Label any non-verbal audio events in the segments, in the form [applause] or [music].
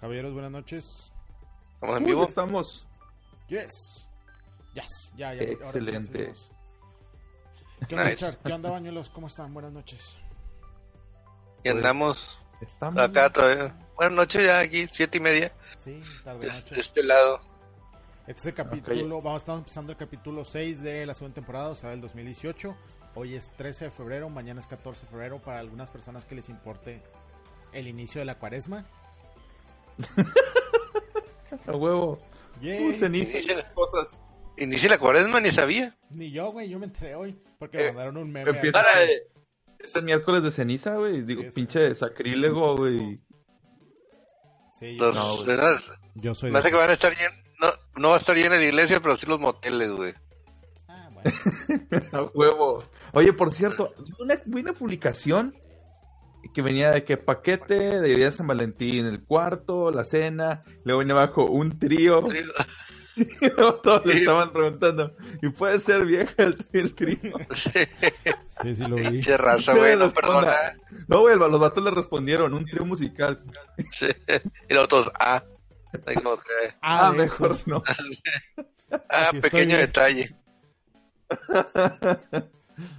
Caballeros, buenas noches. ¿Estamos en vivo? estamos. Yes. Yes. Ya, ya. sí Excelente. salimos. ¿Qué onda, Nice. chat? ¿Qué onda, bañuelos? ¿Cómo están? Buenas noches. Y andamos Estamos. acá todavía. Buenas noches ya aquí, siete y media. Sí, tarde De, noche. de este lado. Este es el capítulo, vamos, estamos empezando el capítulo 6 de la segunda temporada, o sea, del 2018. Hoy es 13 de febrero, mañana es 14 de febrero. Para algunas personas que les importe el inicio de la cuaresma. A huevo. Yay. Uh, ceniza y Inicia- cosas. Inicia la cuaresma, ni sabía. Ni yo, güey, yo me enteré hoy. Porque Eh, me mandaron un meme. Empieza. eh, Es el miércoles de ceniza, güey. Digo, Sí, sí. pinche sacrílego, güey. Sí, yo, Los, No, yo soy Me de- hace que van a estar llenos. No, no va a estar llena la iglesia, pero sí los moteles, güey. Ah, bueno. [laughs] A huevo. Oye, por cierto, [laughs] una, vi una publicación que venía de que paquete de Día de San Valentín, el cuarto, la cena, luego venía abajo un trío. Y [laughs] luego todos le estaban preguntando, ¿y puede ser vieja el, el trío? [laughs] Sí, Sí, sí lo vi. pinche raza, güey, no perdona. No, güey, los vatos le respondieron, un trío musical. Sí. Y los otros, ah. Como que, Ah, de mejor no. [laughs] ah, Así pequeño detalle.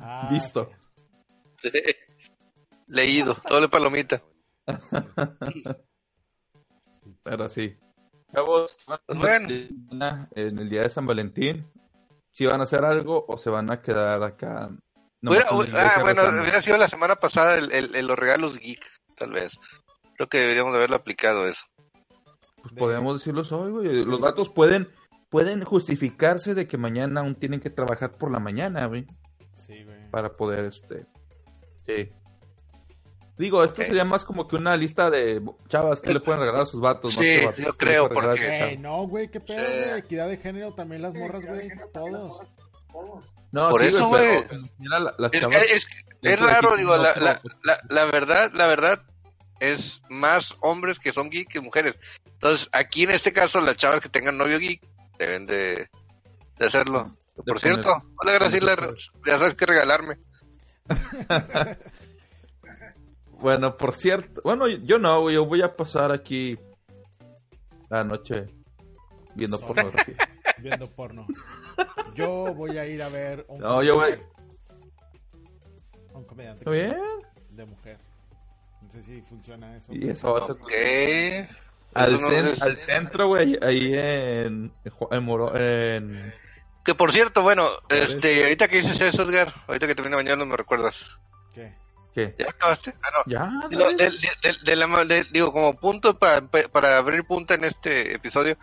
Ah, Visto. Sí. Leído, [laughs] doble palomita. [laughs] Pero sí. Chavos, bueno. en el día de San Valentín, si van a hacer algo o se van a quedar acá. Hubiera- ah, bueno, rezando? hubiera sido la semana pasada el, el- el- los regalos geek, tal vez. Creo que deberíamos de haberlo aplicado eso. Pues podemos decirlos hoy, güey. Los vatos pueden, pueden justificarse de que mañana aún tienen que trabajar por la mañana, güey. Sí, güey. Para poder, este. Sí. Digo, esto sería más como que una lista de chavas que le pueden regalar a sus vatos. más Sí, que vatos yo creo, porque- sus Ey, chavas. no, güey, qué pedo, Sí. Equidad de género, también las morras, güey. Todos. No, Por sí, eso, güey, la- Es, chavas. es- dentro es de raro, digo, la, no- la, la, la verdad, la verdad es más hombres que son geek que mujeres. Entonces, aquí en este caso, las chavas que tengan novio geek deben de, de hacerlo. de Por poner- cierto, hola Graciela, ya sabes que regalarme. [laughs] [laughs] Bueno, por cierto. Bueno, yo no. Yo voy a pasar aquí la noche viendo Solo. pornografía. [laughs] Viendo porno. Yo voy a ir a ver un, No, yo voy. un comediante ¿Está bien? de mujer. No sé si funciona eso. Y eso va a ser. Al, no cen- centro, güey. Ahí en. En, Moro- en- Que por cierto, bueno, este, ahorita que dices eso, Edgar, ahorita que termine mañana me recuerdas. ¿Qué? ¿Qué? ¿Ya acabaste? Ah, no. Ya. Digo, de, de- de- de la- de- digo, como punto para, para abrir punta en este episodio,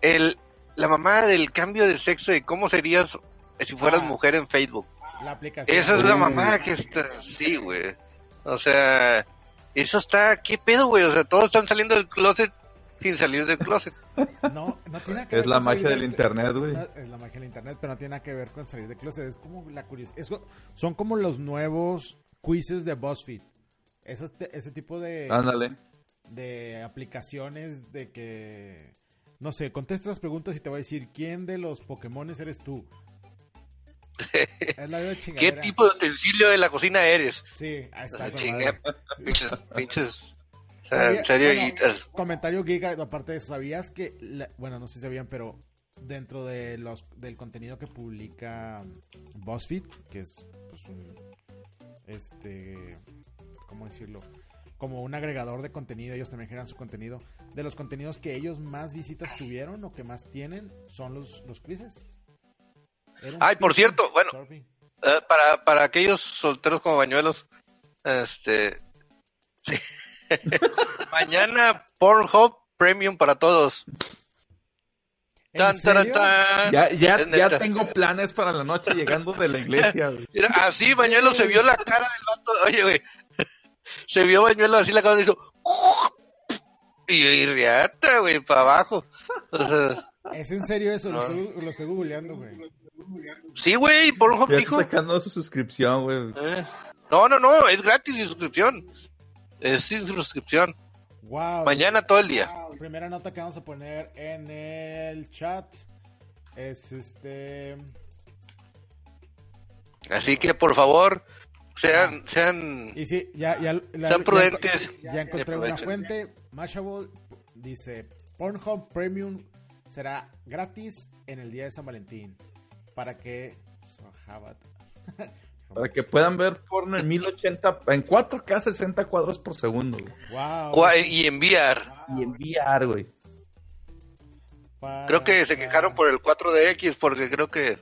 el, la mamá del cambio de sexo y cómo serías si fueras Ah. mujer en Facebook. La aplicación. Esa es la mamá que está, sí, güey. O sea, eso está, ¿qué pedo, güey? O sea, todos están saliendo del closet sin salir del closet. [laughs] No, no tiene nada que Es ver la con salir magia del del- internet, güey. No, es la magia del internet, pero no tiene nada que ver con salir de closet. Es como la curiosidad. es son como los nuevos quizzes de BuzzFeed. Ese, ese tipo de, Ándale. de aplicaciones de que, no sé, contesta las preguntas y te va a decir quién de los Pokémones eres tú. [laughs] es la de ¿Qué tipo de utensilio de la cocina eres? Sí, ahí está. Chinga, [laughs] pinches, pinches. Sabía- en serio, bueno, Comentario giga, aparte de eso, ¿sabías que, la- bueno, no sé si sabían, pero dentro de los del contenido que publica BuzzFeed, que es pues, un, este, ¿cómo decirlo? Como un agregador de contenido, ellos también generan su contenido. De los contenidos que ellos más visitas tuvieron o que más tienen son los, los quizzes. Ay, por cierto, bueno. Eh, para, para aquellos solteros como bañuelos, este. sí. [laughs] Mañana Pornhub Premium para todos. Ya, tengo planes para la noche llegando de la iglesia, güey. [laughs] Mira, así Bañuelo se vio la cara del vato. Oye, güey. Se vio Bañuelo así la cara y hizo. Y, y riata, güey, para abajo. O sea, ¿Es en serio eso? Lo, No. estoy, lo estoy googleando, güey. sí, güey, Ya dijo. está sacando su suscripción, güey. Eh, No, no, no, es gratis sin suscripción. Es sin suscripción. Wow. Mañana todo el día. Primera nota que vamos a poner en el chat es este. Así que por favor, sean, sean, Y sí, ya, ya, la- sean ya- prudentes. Ya, encontré una fuente, Mashable. dice, Pornhub Premium será gratis en el día de San Valentín. Para que... [laughs] Para que puedan ver porno en 1080, en 4K 60 cuadros por segundo. Wow. Y enviar. Y enviar, güey. Creo que se quejaron por el 4DX porque creo que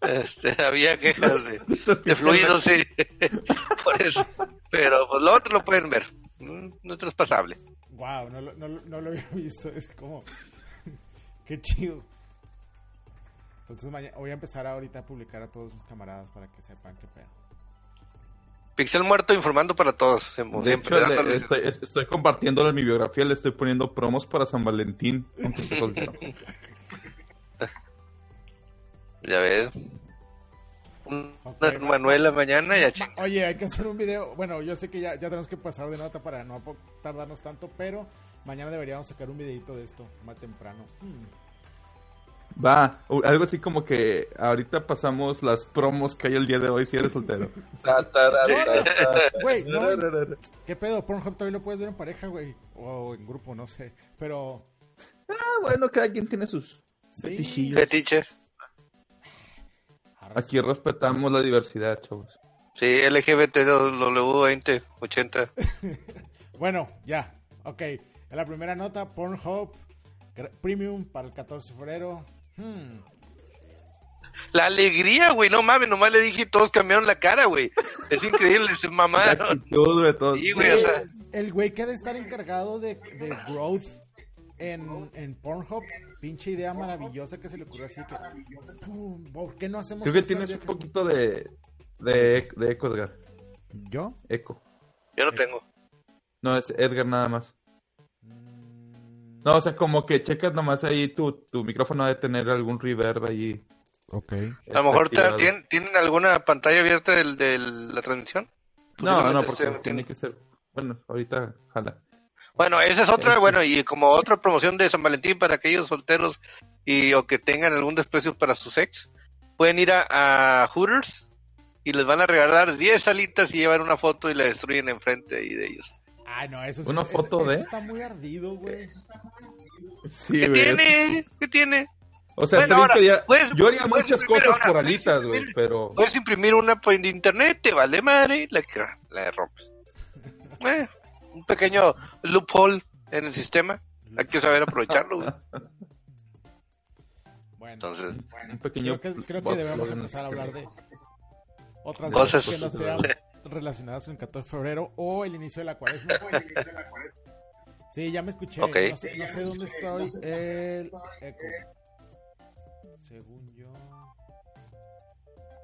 este, [laughs] había quejas de, de fluidos, sí. [laughs] por eso. Pero pues lo otro lo pueden ver. No es traspasable. Wow, no, no, no lo había [laughs] visto. Es como. Qué chido. Entonces voy a empezar ahorita a publicar a todos mis camaradas para que sepan qué pedo. Pixel muerto informando para todos. estoy, compartiendo en mi biografía, le estoy poniendo promos para San Valentín. [laughs] ya ves. Una Manuela mañana y Oye, hay que hacer un video. Bueno, yo sé que ya, ya tenemos que pasar de nota para no tardarnos tanto, pero mañana deberíamos sacar un videito de esto más temprano. Hmm. Va, algo así como que ahorita pasamos las promos que hay el día de hoy si eres soltero. Güey, ¿qué pedo? Pornhub todavía lo puedes ver en pareja, güey. O en grupo, no sé. Pero. Ah, bueno, cada quien tiene sus ¿Sí? fetiches. Aquí respetamos la diversidad, chavos. Sí, LGBTW2080. [laughs] bueno, ya. Ok. En la primera nota, Pornhub Premium para el 14 de febrero. Hmm. La alegría, güey, no mames, nomás le dije y todos cambiaron la cara, güey. Es increíble, se mamaron. [laughs] Sí, güey, o sea... El güey que ha de estar encargado de, de growth en, en Pornhub, pinche idea maravillosa que se le ocurrió así que, ¿por qué no hacemos Creo que tienes un poquito de, de, de eco, Edgar. ¿Yo? Eco. Yo no tengo. No, es Edgar nada más. No, o sea, como que checas nomás ahí tu, tu micrófono de tener algún reverb ahí. Ok. A lo mejor ¿tienen, ¿tienen alguna pantalla abierta de, de la transmisión? No, no, porque tiene que ser. Bueno, ahorita jala. Bueno, esa es otra, bueno, y como otra promoción de San Valentín para aquellos solteros y o que tengan algún desprecio para su sex, pueden ir a, Hooters y les van a regalar 10 alitas y llevar una foto y la destruyen enfrente ahí de ellos. Ay, no, eso, ¿Una foto de? está muy ardido, güey. Sí, ¿Qué tiene? ¿Qué tiene? O sea, yo haría muchas cosas por alitas, güey, pero... Puedes imprimir una por internet, te vale madre, la, la rompes. [laughs] Eh, un pequeño loophole en el sistema. Hay que saber aprovecharlo. [laughs] Bueno, Entonces, un pequeño creo que, creo que debemos empezar a hablar de otras cosas que no sean relacionadas con el 14 de febrero [laughs] o el inicio de la cuaresma. Sí, ya me escuché. No, sé, no, sé, dónde estoy. El eco. Según yo.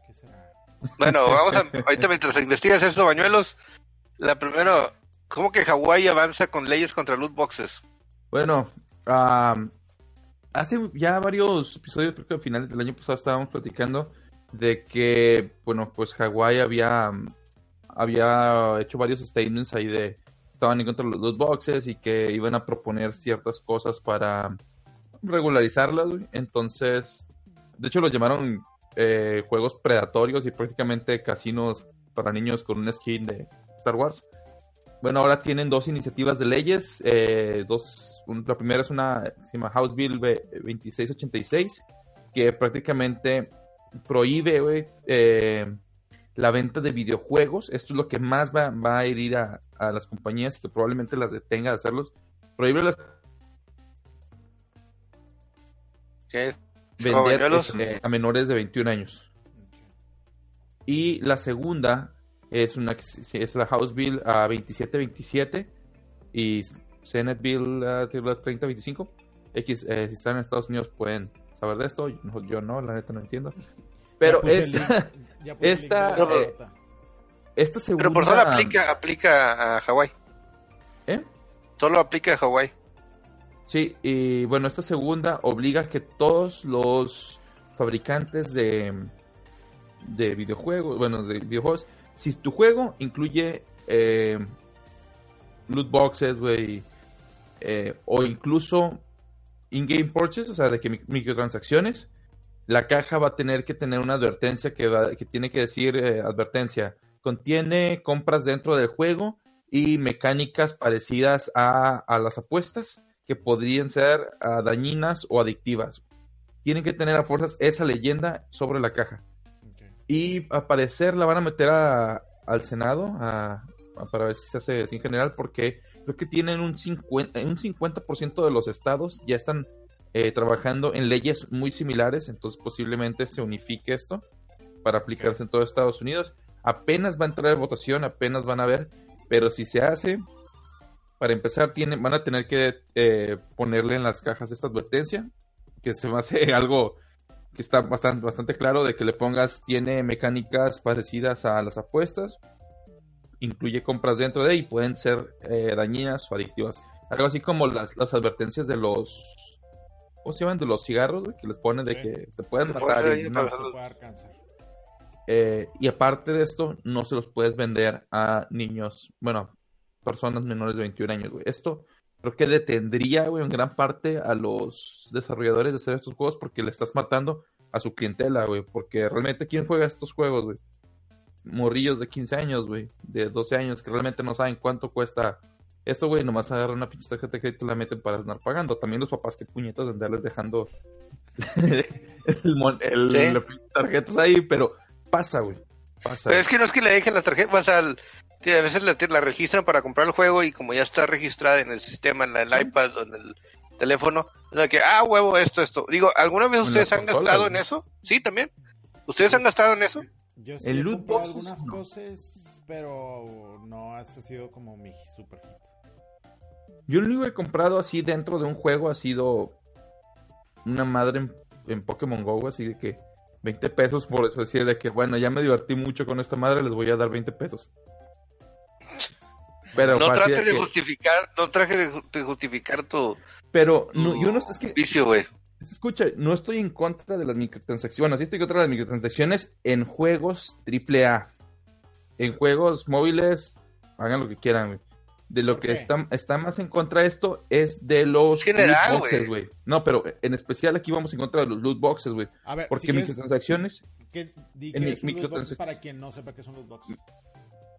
¿Qué será? Bueno, vamos a. Ahorita mientras investigas esto, bañuelos. La primero, ¿Cómo que Hawái avanza con leyes contra loot boxes? Bueno, hace ya varios episodios, creo que a finales del año pasado estábamos platicando de que, bueno, pues Hawái había, había hecho varios statements ahí de estaban en contra de los boxes y que iban a proponer ciertas cosas para regularizarlas. Entonces, de hecho los llamaron eh, juegos predatorios y prácticamente casinos para niños con un skin de Star Wars. Bueno, ahora tienen dos iniciativas de leyes. Eh, dos, la primera es una, se llama House Bill 2686, que prácticamente prohíbe eh, la venta de videojuegos. Esto es lo que más va, a herir a, las compañías y que probablemente las detenga de hacerlos. Prohíbe las... ¿Qué? Vender este, a menores de 21 años. Y la segunda es una es la House Bill a 2727 y Senate Bill a 3025. X, eh, si están en Estados Unidos pueden saber de esto, yo no, la neta no entiendo. Pero esta, esta, eh, esta segunda... Pero por solo aplica, aplica a Hawái. ¿Eh? Solo aplica a Hawái. Sí, y bueno, esta segunda obliga a que todos los fabricantes de, de videojuegos, bueno, de videojuegos, si tu juego incluye eh, loot boxes, güey, eh, o incluso in-game purchases, o sea, de que microtransacciones, la caja va a tener que tener una advertencia que, que tiene que decir eh, advertencia. Contiene compras dentro del juego y mecánicas parecidas a, a, las apuestas que podrían ser ah, dañinas o adictivas. Tienen que tener a fuerzas esa leyenda sobre la caja. Y a parecer la van a meter al Senado para ver si se hace en general, porque creo que tienen un 50%, un 50 de los estados ya están eh, trabajando en leyes muy similares, entonces posiblemente se unifique esto para aplicarse en todo Estados Unidos. Apenas va a entrar en votación, apenas van a ver, pero si se hace, para empezar, tienen, van a tener que eh, ponerle en las cajas esta advertencia, que se me hace [laughs] algo que está bastante, bastante claro de que le pongas, tiene mecánicas parecidas a las apuestas, incluye compras dentro de y pueden ser eh, dañinas o adictivas. Algo así como las, las advertencias de los... ¿Cómo se llaman? De los cigarros, que les ponen de que te pueden matar. Eh, y aparte de esto, no se los puedes vender a niños, bueno, personas menores de 21 años, güey. Esto creo que detendría, güey, en gran parte a los desarrolladores de hacer estos juegos porque le estás matando a su clientela, güey. Porque realmente, ¿quién juega estos juegos, güey? Morrillos de 15 años, güey, de 12 años, que realmente no saben cuánto cuesta esto, güey. Nomás agarran una pinche tarjeta de crédito y la meten para andar pagando. También los papás que puñetas de andarles dejando [laughs] el, tarjetas ahí, pero pasa, güey. Pasa. Pero es que no es que le dejen las tarjetas, o sea, a veces la, registran para comprar el juego y como ya está registrada en el sistema, en el iPad o en el teléfono, es que, ah, huevo, esto, esto. Digo, ¿alguna vez ustedes han gastado en eso? Sí, también. ¿Ustedes han gastado en eso? Yo sí el loot algunas cosas, pero no ha sido como mi super hit. Yo lo único que he comprado así dentro de un juego ha sido una madre en, en Pokémon Go, así de que 20 pesos por eso decir de que, bueno, ya me divertí mucho con esta madre, les voy a dar 20 pesos. Pero no trate de, justificar, no traje de, justificar tu. Pero no, yo no es que. Vicio, güey. Escucha, no estoy en contra de las microtransacciones. Bueno, sí estoy en contra de las microtransacciones en juegos AAA. En juegos móviles, hagan lo que quieran, güey. De lo que está, está, más en contra de esto es de los General, loot boxes, güey. No, pero en especial aquí vamos en contra de los loot boxes, güey. Porque microtransacciones. ¿qué, en microtransacciones para quien no sepa qué son los boxes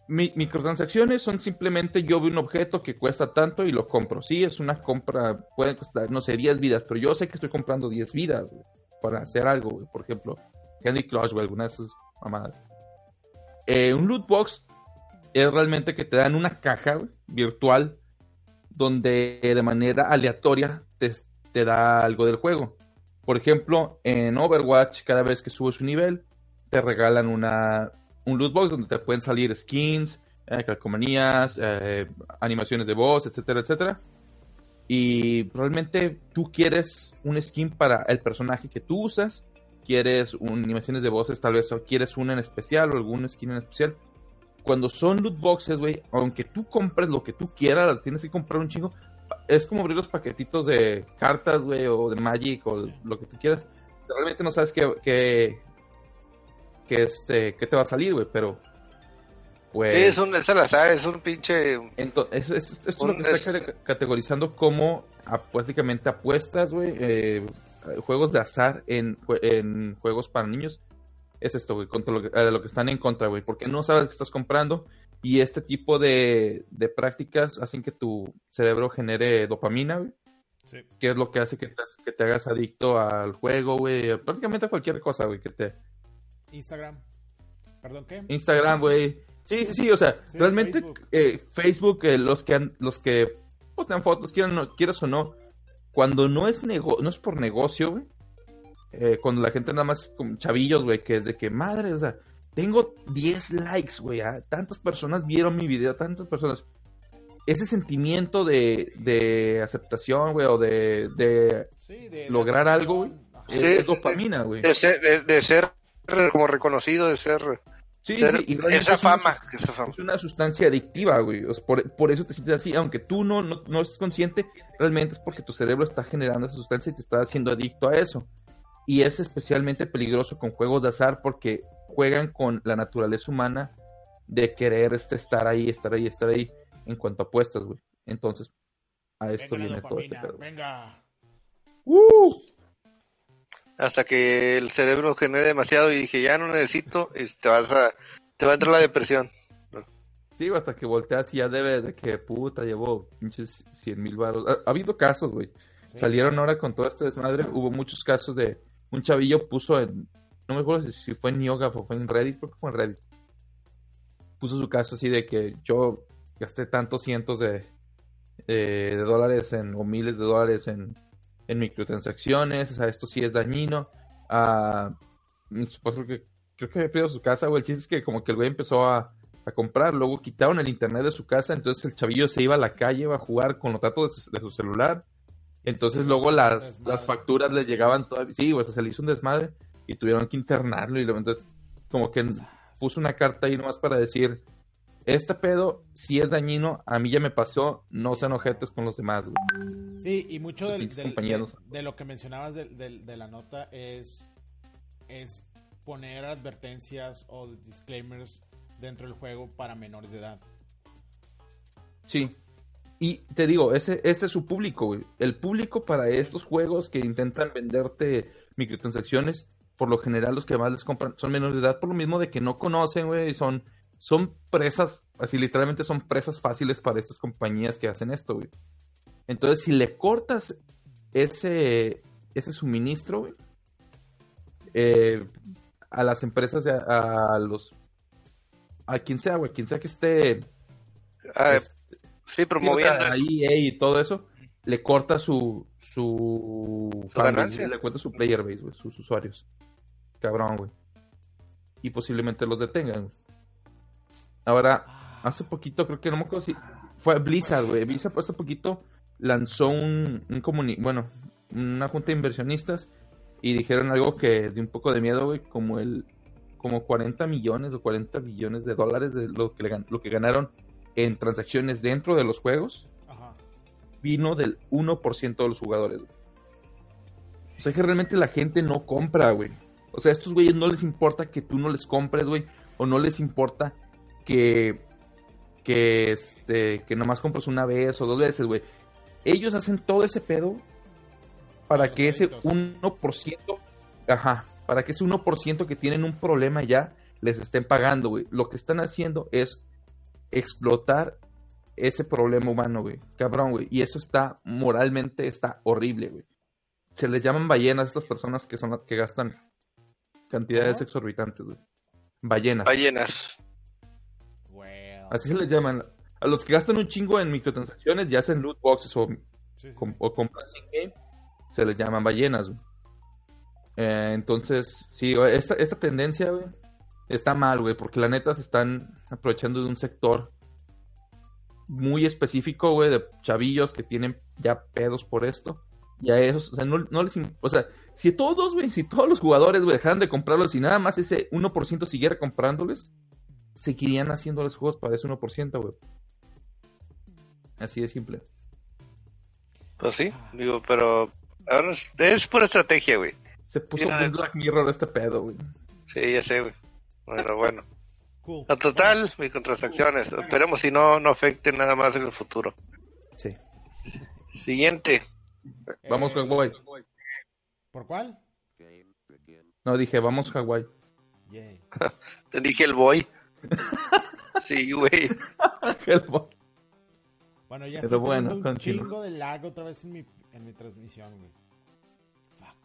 microtransacciones son simplemente yo veo un objeto que cuesta tanto y lo compro. Sí, es una compra, puede costar, no sé, 10 vidas, pero yo sé que estoy comprando 10 vidas para hacer algo, Por ejemplo, Candy Crush o alguna de esas mamadas. Eh, un loot box es realmente que te dan una caja virtual donde de manera aleatoria te, te da algo del juego. Por ejemplo, en Overwatch, cada vez que subes un nivel, te regalan una, un loot box donde te pueden salir skins, eh, calcomanías, eh, animaciones de voz, etcétera, etcétera. Y realmente tú quieres un skin para el personaje que tú usas, quieres animaciones de voces, tal vez, o quieres una en especial o algún skin en especial. Cuando son loot boxes, güey, aunque tú compres lo que tú quieras, tienes que comprar un chingo. Es como abrir los paquetitos de cartas, güey, o de Magic, o lo que tú quieras. Realmente no sabes qué, qué, que este que te va a salir, güey, pero pues Sí, es un es es un pinche entonces esto es lo que está categorizando como prácticamente apuestas, güey, eh, juegos de azar en, en juegos para niños. Es esto, güey, contra lo que, lo que están en contra, güey, porque no sabes qué estás comprando y este tipo de, de prácticas hacen que tu cerebro genere dopamina, güey. Sí. Que es lo que hace que te, que te hagas adicto al juego, güey. Prácticamente a cualquier cosa, güey, que te, Instagram. ¿Perdón qué? Instagram, güey. Sí, sí, sí, o sea, realmente Facebook, eh, eh, los que los que postan fotos, quieran, no, quieras o no, cuando no es nego no es por negocio, güey. Eh, cuando la gente nada más con chavillos, güey, que es de que madre, o sea, tengo 10 likes, güey, ah, tantas personas vieron mi video, tantas personas. Ese sentimiento de, de aceptación, güey, o de, de, lograr algo, güey, es, dopamina, güey. de ser como reconocido de ser. Sí, sí, esa, fama, Es una sustancia adictiva, güey. Por, eso te sientes así. Aunque tú no, no, no estés consciente, realmente es porque tu cerebro está generando esa sustancia y te está haciendo adicto a eso. Y es especialmente peligroso con juegos de azar porque juegan con la naturaleza humana de querer este, estar ahí, estar ahí, estar ahí en cuanto a apuestas, güey. Entonces, a esto viene todo este pedo. Venga. ¡Uh! hasta que el cerebro genere demasiado y dije, ya no necesito, y te, vas a, te va a entrar la depresión. Sí, hasta que volteas y ya debe de que puta llevó pinches 100 mil baros. Ha, ha habido casos, güey. Sí. Salieron ahora con todo este desmadre. Hubo muchos casos de un chavillo puso en. No me acuerdo si, fue en Yoga o fue en Reddit, creo que fue en Reddit. Puso su caso así de que yo gasté tantos cientos de, dólares en, o miles de dólares en, en microtransacciones. O sea, esto sí es dañino. Ah, creo que, creo que había perdido su casa, güey. El chiste es que como que el güey empezó a, comprar. Luego quitaron el internet de su casa. Entonces el chavillo se iba a la calle, iba a jugar con los datos de su celular. Entonces luego las, las facturas les llegaban todavía. Sí, o sea, se le hizo un desmadre y tuvieron que internarlo. Y luego entonces, como que puso una carta ahí nomás para decir: Este pedo, si es dañino, a mí ya me pasó, no sean ojetes con los demás, güey. Sí, y mucho del- del- compañeros. de, de lo que mencionabas del- de, la nota es, es poner advertencias o disclaimers dentro del juego para menores de edad. Sí. Y te digo, ese, ese es su público, güey. El público para estos juegos que intentan venderte microtransacciones, por lo general los que más les compran son menores de edad, por lo mismo de que no conocen, güey, son, son presas, así literalmente son presas fáciles para estas compañías que hacen esto, güey. Entonces, si le cortas ese, ese suministro, güey, eh, a las empresas, de- a, los... A quien sea, güey, quien sea que esté... Ah, sí, Sí, promoviendo. o sea, a EA y todo eso, le corta su su, ganancia. le corta su player base, güey, sus usuarios. Cabrón, güey. Y posiblemente los detengan, güey. Ahora, hace poquito, creo que no me acuerdo si fue Blizzard, güey. Blizzard hace poquito lanzó un, un comuni- bueno, una junta de inversionistas y dijeron algo que de un poco de miedo, güey, como el como 40 millones o 40 billones de dólares de lo que, le gan- lo que ganaron en transacciones dentro de los juegos Ajá. vino del 1% de los jugadores. güey. O sea que realmente la gente no compra, güey. O sea, a estos güeyes no les importa que tú no les compres, güey. O no les importa que, que, este, que nomás compres una vez o dos veces, güey. Ellos hacen todo ese pedo para que ese adictos. 1%, ajá, para que ese 1% que tienen un problema ya les estén pagando, güey. Lo que están haciendo es explotar ese problema humano, güey. Cabrón, güey. Y eso está moralmente, está horrible, güey. Se les llaman ballenas a estas personas que son las que gastan cantidades exorbitantes, güey. Ballenas. Ballenas. Así se les llaman. A los que gastan un chingo en microtransacciones y hacen loot boxes o, Sí, sí. com- o compras in-game, se les llaman ballenas, güey. Eh, entonces, sí, esta, esta tendencia, güey, está mal, güey, porque la neta se están aprovechando de un sector muy específico, güey, de chavillos que tienen ya pedos por esto. Y a esos, o sea, no, no les... O sea, si todos, güey, si todos los jugadores, güey, dejaran de comprarlos y nada más ese 1% siguiera comprándoles, seguirían haciéndoles juegos para ese 1%, güey. Así de simple. Pues sí, digo, pero ahora es, es pura estrategia, güey. Se puso un Black Mirror este pedo, güey. Sí, ya sé, güey. Bueno, bueno. Cool. A total, microtransacciones. Esperemos si no, no afecte nada más en el futuro. Sí. Siguiente. Vamos, Eh, Hawái. ¿Por cuál? No, dije, vamos, Hawái. Yay. [laughs] Te dije el boy. [laughs] Sí, güey. Bueno, ya Pero estoy bueno, un chingo de lag otra vez en mi, en mi transmisión, güey. Fuck.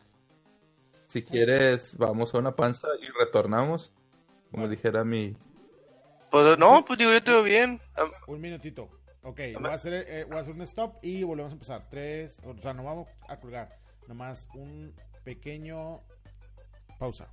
si quieres, vamos a una panza y retornamos. Como dijera mi... Pues no, pues digo, yo te veo bien. Ah, Un minutito. Ok, voy a, hacer, eh, voy a hacer un stop y volvemos a empezar. Tres, o sea, no vamos a colgar. Nomás un pequeño pausa.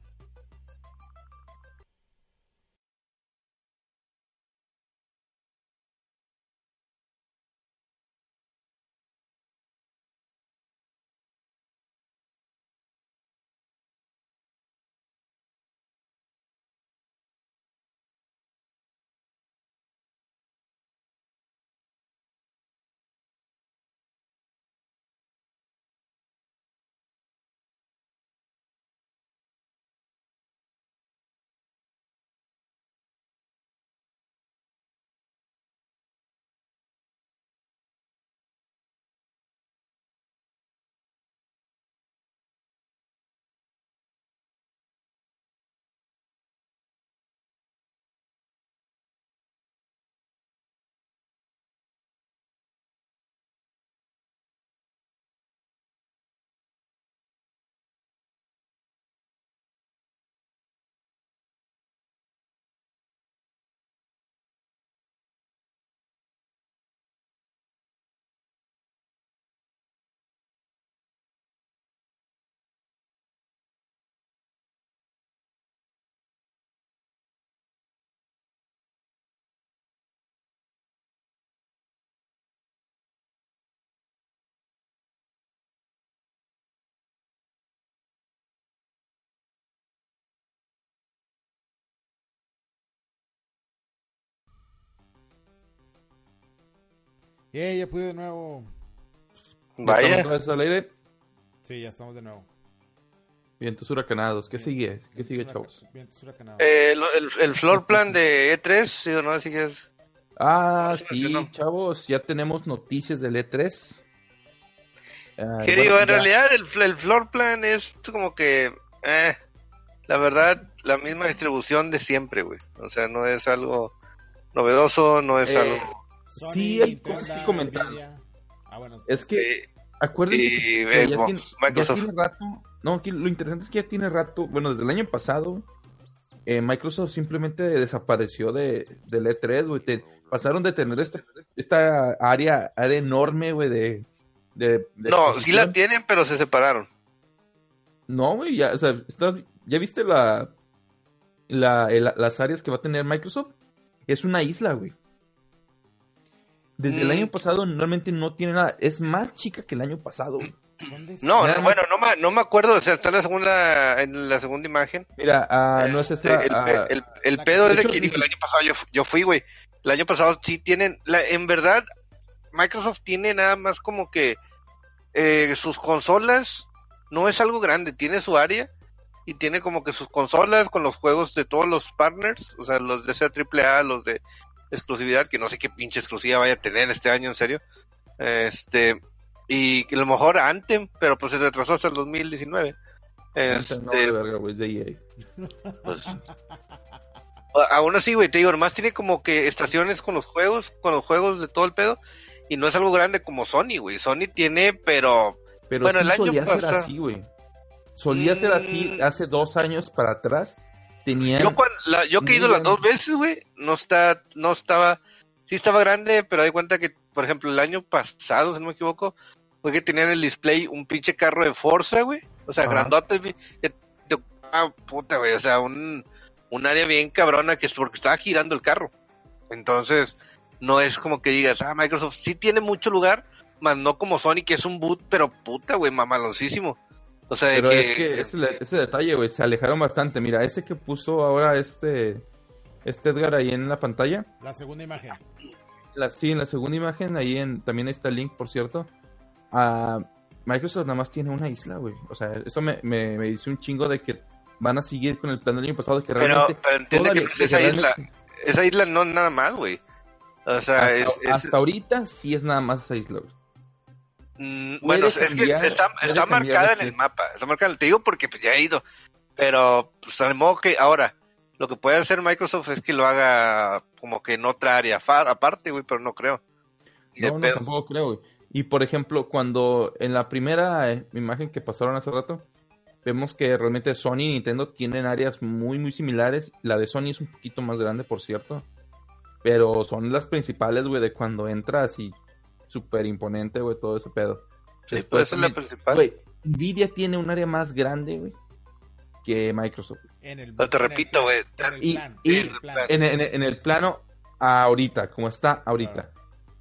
Yeah, ya pude de nuevo. Vaya. ¿Estamos al aire? Sí, ya estamos de nuevo. Vientos huracanados. ¿Qué sigue? ¿Qué sigue, chavos? vientos huracanados. Eh, el, el floor plan de E3, ¿sí o no? Así que es. Ah, sí, chavos, ya tenemos noticias del E3. Ah, ¿Qué bueno, digo? En ya- realidad el, el floor plan es como que, eh, la verdad, la misma distribución de siempre, güey. O sea, no es algo novedoso, no es Eh, algo... Sony, sí, hay Nintendo, cosas que comentar. Ah, bueno. Es que, eh, acuérdense y, que, eh, ya, tiene, ya Microsoft. tiene rato. No, aquí lo interesante es que ya tiene rato. Bueno, desde el año pasado, eh, Microsoft simplemente desapareció de, del E3, güey. Te- pasaron de tener esta, esta área, área enorme, güey, de, de, de no, sí la tienen, pero se separaron. No, güey, ya, o sea, está- ¿ya viste la, la, el- las áreas que va a tener Microsoft? Es una isla, güey. Desde el Mm. año pasado normalmente no tiene nada. Es más chica que el año pasado. güey. ¿Dónde está? No, Nada no, más- bueno, no, me- no me acuerdo, o sea, está en la segunda, en la segunda imagen. Mira, ah, no es Este, esa. el, ah, el- el pedo de es de hecho, que, el año pasado yo, yo fui, güey. El año pasado sí tienen, la, en verdad, Microsoft tiene nada más como que eh, sus consolas no es algo grande, tiene su área y tiene como que sus consolas con los juegos de todos los partners, o sea, los de esa AAA, los de exclusividad, que no sé qué pinche exclusiva vaya a tener este año, en serio. Este, y que a lo mejor Anthem, pero pues se retrasó hasta el 2019. no, Este, de verga, de EA. pues, aún así, güey, te digo, nomás tiene como que estaciones con los juegos, con los juegos de todo el pedo, y no es algo grande como Sony, güey. Sony tiene, pero Pero Bueno, sí el año solía ser así, güey. Solía ser así Mm. hace dos años para atrás. Tenían. yo cuan- la- yo que he ido las dos veces, güey, no está, no estaba, sí estaba grande, pero hay cuenta que, por ejemplo, el año pasado, si no me equivoco, fue que tenían el display un pinche carro de Forza, güey, o sea, Ajá. grandote, vi- que te- ah, puta, güey, o sea, un, un área bien cabrona que es porque estaba girando el carro. Entonces, no es como que digas, ah, Microsoft sí tiene mucho lugar, más no como Sony, que es un boot, pero puta, güey, mamaloncísimo. O sea, de Pero que, es que ese, ese detalle, güey, se alejaron bastante. Mira, ese que puso ahora este, este Edgar ahí en la pantalla. La segunda imagen. La, sí, en la segunda imagen, ahí en, también está el link, por cierto. Ah, Microsoft nada más tiene una isla, güey. O sea, eso me, me, me dice un chingo de que van a seguir con el plan del año pasado, de que pero, realmente... pero entiende que toda- no es de esa isla, realmente- esa isla no es nada más, güey. O sea, hasta, es, es- hasta ahorita sí es nada más esa isla, güey. Mm, bueno, es que está, marcada en el mapa, está marcada, te digo porque pues, ya he ido, pero pues al modo que ahora, lo que puede hacer Microsoft es que lo haga como que en otra área aparte, güey, pero no creo. No, no, tampoco creo, güey. Y por ejemplo, cuando en la primera eh, imagen que pasaron hace rato, vemos que realmente Sony y Nintendo tienen áreas muy, muy similares. La de Sony es un poquito más grande, por cierto. Pero son las principales, güey, de cuando entras y súper imponente, güey, todo ese pedo. Sí, puede ser la principal. Güey, Nvidia tiene un área más grande, güey, que Microsoft. En el, Pero te en el repito, güey, en el y- plan, y- en el plan. En, en- en el plano ahorita, como está ahorita.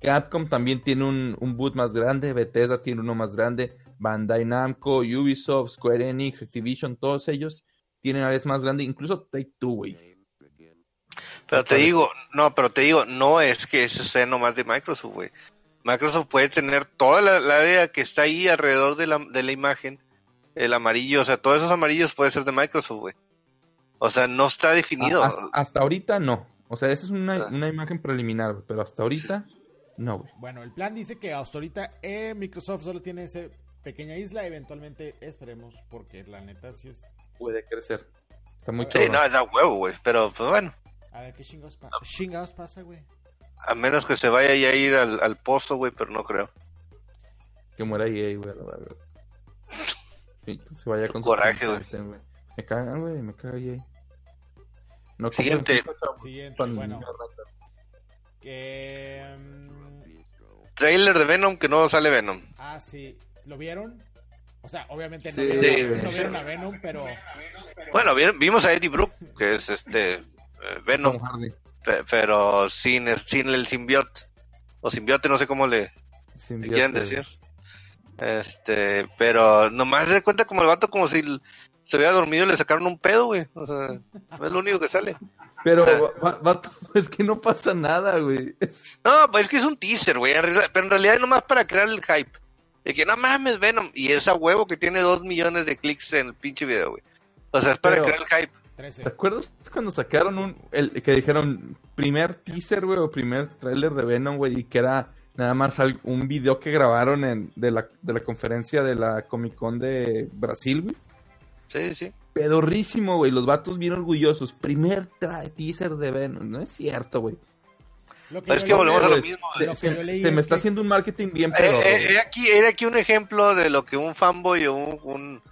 Capcom también tiene un, un boot más grande, Bethesda tiene uno más grande, Bandai Namco, Ubisoft, Square Enix, Activision, todos ellos tienen áreas más grandes, incluso Take Two, güey. Pero te digo, no, pero te digo, no es que ese sea nomás de Microsoft, güey. Microsoft puede tener toda la, la área que está ahí alrededor de la, de la imagen, el amarillo, o sea, todos esos amarillos puede ser de Microsoft, güey. O sea, no está definido. Ah, hasta, hasta ahorita no. O sea, esa es una, Ah. una imagen preliminar, pero hasta ahorita no, güey. Bueno, el plan dice que hasta ahorita eh, Microsoft solo tiene esa pequeña isla. Eventualmente esperemos, porque la neta sí es. Puede crecer. Está muy Sí, no, da huevo, güey. Pero, pues bueno, A ver qué chingados, pa- chingados pasa, güey. A menos que se vaya ya a ir al, al pozo, güey, pero no creo. Que muera EA, güey, la verdad. Sí, se vaya con Coraje, güey. Me cagan, güey, me caga EA. No Siguiente. Siguiente, bueno. Que. mm, Trailer de Venom que no sale Venom. ah, sí. ¿Lo vieron? O sea, obviamente no, Sí, vieron, sí, no sí. vieron a Venom, pero. Bueno, vi- vimos a Eddie Brook, que es este eh, Venom, Tom Hardy. Pe- pero sin, sin el simbiote. O simbiote, no sé cómo le, ¿Qué quieren decir? Este, pero nomás se cuenta como el vato como si se había dormido y le sacaron un pedo, güey. O sea, es lo único que sale. Pero, va- vato, [laughs] es que no pasa nada, güey. No, pues es que es un teaser, güey. Pero en realidad es nomás para crear el hype. De que no mames, Venom. Y esa huevo que tiene dos millones de clics en el pinche video, güey. O sea, es para Pero- crear el hype. 13. ¿Te acuerdas cuando sacaron un, el, que dijeron primer teaser, güey, o primer tráiler de Venom, güey, y que era nada más un video que grabaron en, de, la, de la conferencia de la Comic Con de Brasil, güey? Sí, sí. Pedorrísimo, güey, los vatos bien orgullosos. Primer teaser de Venom, no es cierto, güey. Lo Es yo que volvemos a lo mismo. Se, Lo que se- me es está que- haciendo un marketing bien Eh, eh, eh, aquí, era aquí un ejemplo de lo que un fanboy o un, un,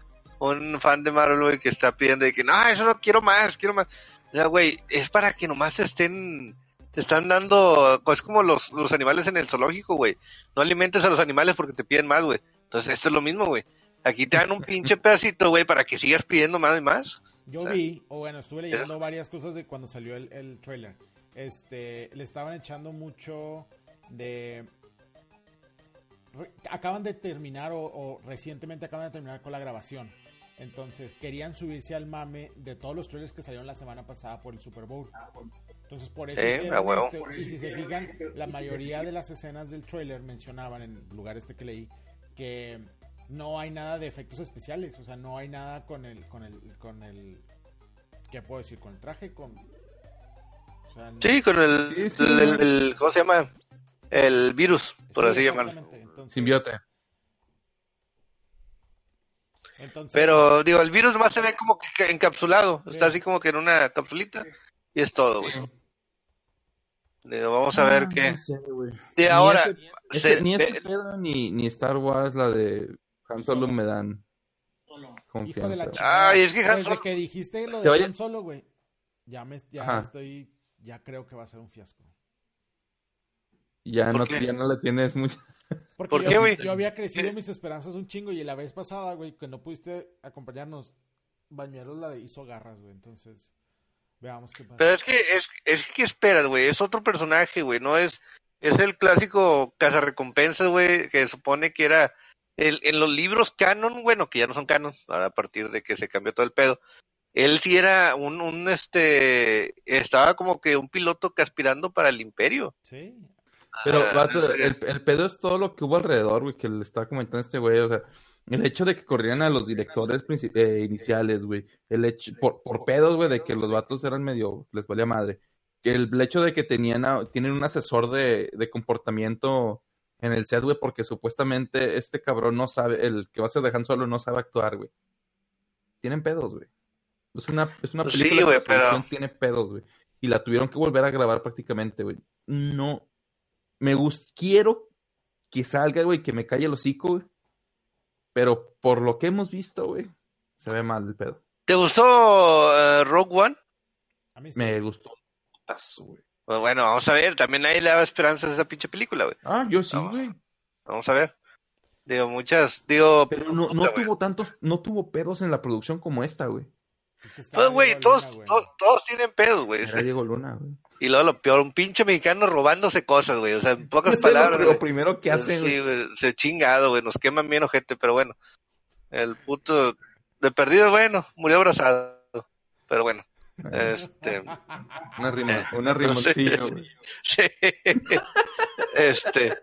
un fan de Marvel, güey, que está pidiendo de que, no, eso no quiero más, quiero más. O sea, güey, es para que nomás te estén, te están dando, es como los, los animales en el zoológico, güey. No alimentes a los animales porque te piden más, güey. Entonces esto es lo mismo, güey. Aquí te dan un [laughs] pinche pedacito, güey, para que sigas pidiendo más y más. Yo O sea, vi, o bueno, estuve leyendo varias cosas de cuando salió el, el trailer. Este, le estaban echando mucho de... Acaban de terminar o, o recientemente acaban de terminar con la grabación. Entonces querían subirse al mame de todos los trailers que salieron la semana pasada por el Super Bowl. Entonces por eso... Este, y si se fijan, la mayoría de las escenas del trailer mencionaban en el lugar este que leí que no hay nada de efectos especiales, o sea, no hay nada con el, con el, con el, ¿qué puedo decir? Con el traje, con, o sea, no- Sí, con el, Sí, sí, el- el- güey. el- ¿cómo se llama? El virus, por Sí, así llamarlo. entonces- Simbiote. Entonces, Pero, digo, el virus más se ve como que encapsulado. Sí. Está así como que en una capsulita. Y es todo, güey. Digo, vamos a ver qué. Ah, No sé, güey. De ahora, ese- ese- se- ni ese pedo, ni, ni Star Wars, la de Han Solo me dan hijo de la confianza. Ay, es que Han desde Solo- que dijiste lo Te de Han Solo, güey, ya me, ya estoy, ya creo que va a ser un fiasco. ya, ¿Por no, qué? ya no le tienes mucho. Porque ¿Por yo, qué, güey? yo había crecido mis esperanzas un chingo y la vez pasada, güey, que no pudiste acompañarnos, Bañuelos la de hizo garras, güey, entonces, veamos qué pasa. Pero es que, es, es que esperas, güey. Es otro personaje, güey. No es. Es el clásico cazarrecompensas, güey. Que supone que era. el- en los libros canon, bueno, que ya no son canon. Ahora a partir de que se cambió todo el pedo. Él sí era un, un este. Estaba como que un piloto que aspirando para el imperio. Sí, Pero, Ah, vato, el, el pedo es todo lo que hubo alrededor, güey, que le estaba comentando este güey. O sea, el hecho de que corrieran a los directores eh, iniciales, güey. El hecho, por, por pedos, güey, de que los vatos eran medio, les valía madre. Que el, hecho de que tenían a- tienen un asesor de, de comportamiento en el set, güey, porque supuestamente este cabrón no sabe, el que va a ser de Han Solo no sabe actuar, güey. Tienen pedos, güey. Es una, es una Pues sí, película que güey, la producción pero- tiene pedos, güey. Y la tuvieron que volver a grabar prácticamente, güey. No. Me gusta, quiero que salga, güey, que me calle el hocico, güey. Pero por lo que hemos visto, güey, se ve mal el pedo. ¿Te gustó eh, Rogue One? a mí sí. Me gustó un putazo, güey. Pues bueno, vamos a ver. También nadie le daba esperanzas a esa pinche película, güey. Ah, yo sí, güey. Vamos a ver. Digo, muchas. Digo, Pero no, no puta, tuvo tantos, no tuvo pedos en la producción como esta, güey. Es que estaba Pues, güey, todos, Luna, güey. to- todos tienen pedos, güey. Era Diego Luna, güey. Y luego lo peor, un pinche mexicano robándose cosas, güey. O sea, en [laughs] pocas palabras. lo, primero que hacen. Sí, güey, se chingado, güey. Nos queman bien ojete, pero bueno. El puto de perdido, bueno, murió abrazado. Pero bueno, este. Una rima, Eh, una rimoncilla, güey. [laughs] sí. este.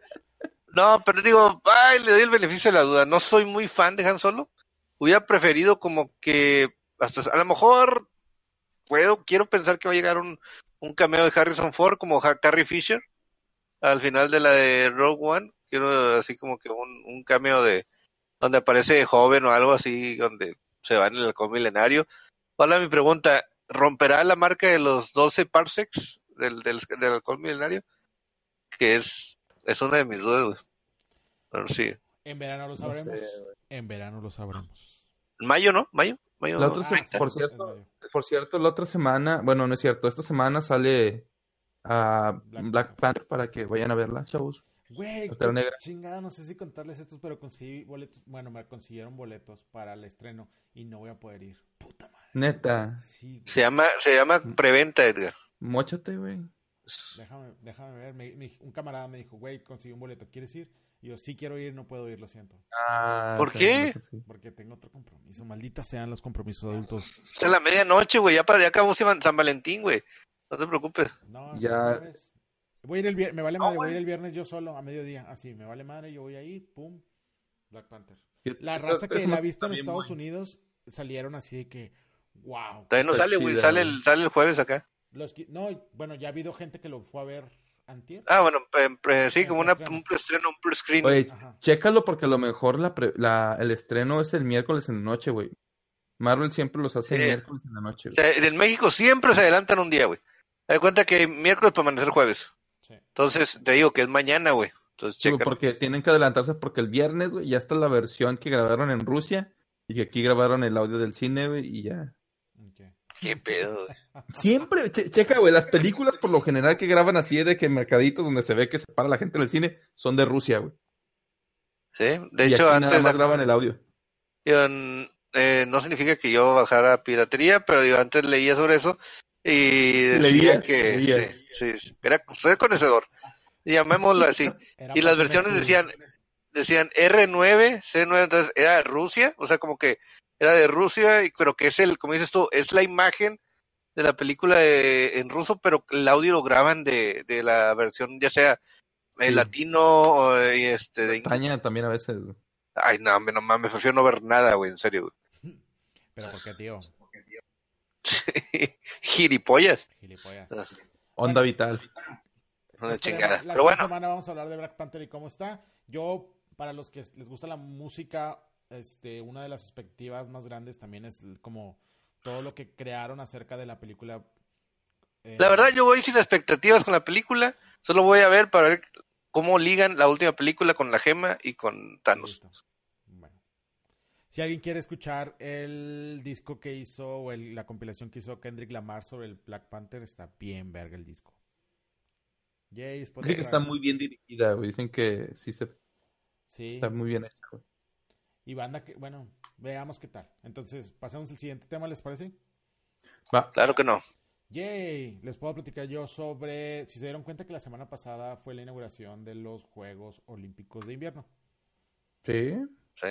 No, pero digo, ay, le doy el beneficio de la duda. No soy muy fan de Han Solo. Hubiera preferido como que, hasta a lo mejor, puedo, quiero pensar que va a llegar un, un cameo de Harrison Ford como Ha- Carrie Fisher al final de la de Rogue One. Quiero así como que un, un cameo de donde aparece joven o algo así, donde se va en el halcón milenario. Hola, mi pregunta, ¿romperá la marca de los 12 parsecs del, del, del halcón milenario? Que es, es una de mis dudas. Pero sí. En verano lo No sabremos. sé, en verano lo sabremos. ¿Mayo, no? ¿Mayo? ¿Mayo? La otra se- por cierto. Por cierto, la otra semana, bueno, no es cierto, esta semana sale a Black Black, Panther. Panther para que vayan a verla, chavos. Güey, chingada, no sé si contarles estos, pero conseguí boletos. Bueno, me consiguieron boletos para el estreno y no voy a poder ir. Puta madre. Neta, Sí. Se llama, se llama preventa, Edgar. mochate, güey. Déjame, déjame ver. me- me- un camarada me dijo, güey, conseguí un boleto, ¿quieres ir? Y yo, sí quiero ir, no puedo ir, lo siento. Ah, ¿Por qué? Porque tengo otro compromiso. Malditas sean los compromisos adultos. Es a la medianoche, güey. Ya, para, ya acabó San San Valentín, güey. No te preocupes. No, Ya. Voy a ir el viernes, me vale No, madre, voy a ir el viernes yo solo a mediodía. Así, me vale madre, yo voy ahí, pum, Black Panther. La raza que la ha visto en Estados bueno. Unidos salieron así de que, wow. Todavía no sale, güey. Sale el, sale el jueves acá. Los no, bueno, ya ha habido gente que lo fue a ver antier. Ah, bueno, pre- sí, como una, un preestreno, un pre-screen. Oye, Ajá. chécalo porque a lo mejor la pre- la- el estreno es el miércoles en la noche, güey. Marvel siempre los hace Sí. el miércoles en la noche, O sea, en México siempre se adelantan un día, güey. Te cuenta que miércoles para amanecer jueves. Sí. Entonces, te digo que es mañana, güey. Entonces, Sí, porque tienen que adelantarse porque el viernes, güey, ya está la versión que grabaron en Rusia y que aquí grabaron el audio del cine, güey, y ya. Ok. [laughs] Qué pedo, güey. Siempre, che- checa, güey, las películas por lo general que graban así de que mercaditos donde se ve que se para la gente del cine son de Rusia, güey. Sí, de Y hecho, aquí antes nada más graban el audio. yo, n- eh, no significa que yo bajara piratería, pero yo antes leía sobre eso y decía Leías, que leías. sí, sí, era ser conocedor, llamémoslo así. Era Y las versiones decían, decían R9, C9, entonces era Rusia, o sea, como que era de Rusia, y- pero que es el, como dices tú, es la imagen de la película de- en ruso, pero el audio lo graban de, de la versión, ya sea Sí. latino o y este de inglés. España también a veces. Ay, no, hombre, no mames, prefiero no ver nada, güey, en serio. güey. Pero ¿por qué, tío? [laughs] Gilipollas. Gilipollas. Onda vital. Una chingada. La Pero bueno, semana vamos a hablar de Black Panther y cómo está. Yo, para los que les gusta la música, este, una de las expectativas más grandes también es como todo lo que crearon acerca de la película. eh, la verdad yo voy sin expectativas con la película, solo voy a ver para ver cómo ligan la última película con la gema y con Thanos. listo. Bueno. Si alguien quiere escuchar el disco que hizo o el- la compilación que hizo Kendrick Lamar sobre el Black Panther, está bien verga el disco. Yay. Dicen que está muy bien dirigida, güey. Dicen que sí se, Sí. está muy bien güey. Y banda que, bueno, veamos qué tal. Entonces, pasemos al siguiente tema, ¿les parece? Va. Claro que no. Yay, les puedo platicar yo sobre, si se dieron cuenta que la semana pasada fue la inauguración de los Juegos Olímpicos de Invierno. Sí. Sí.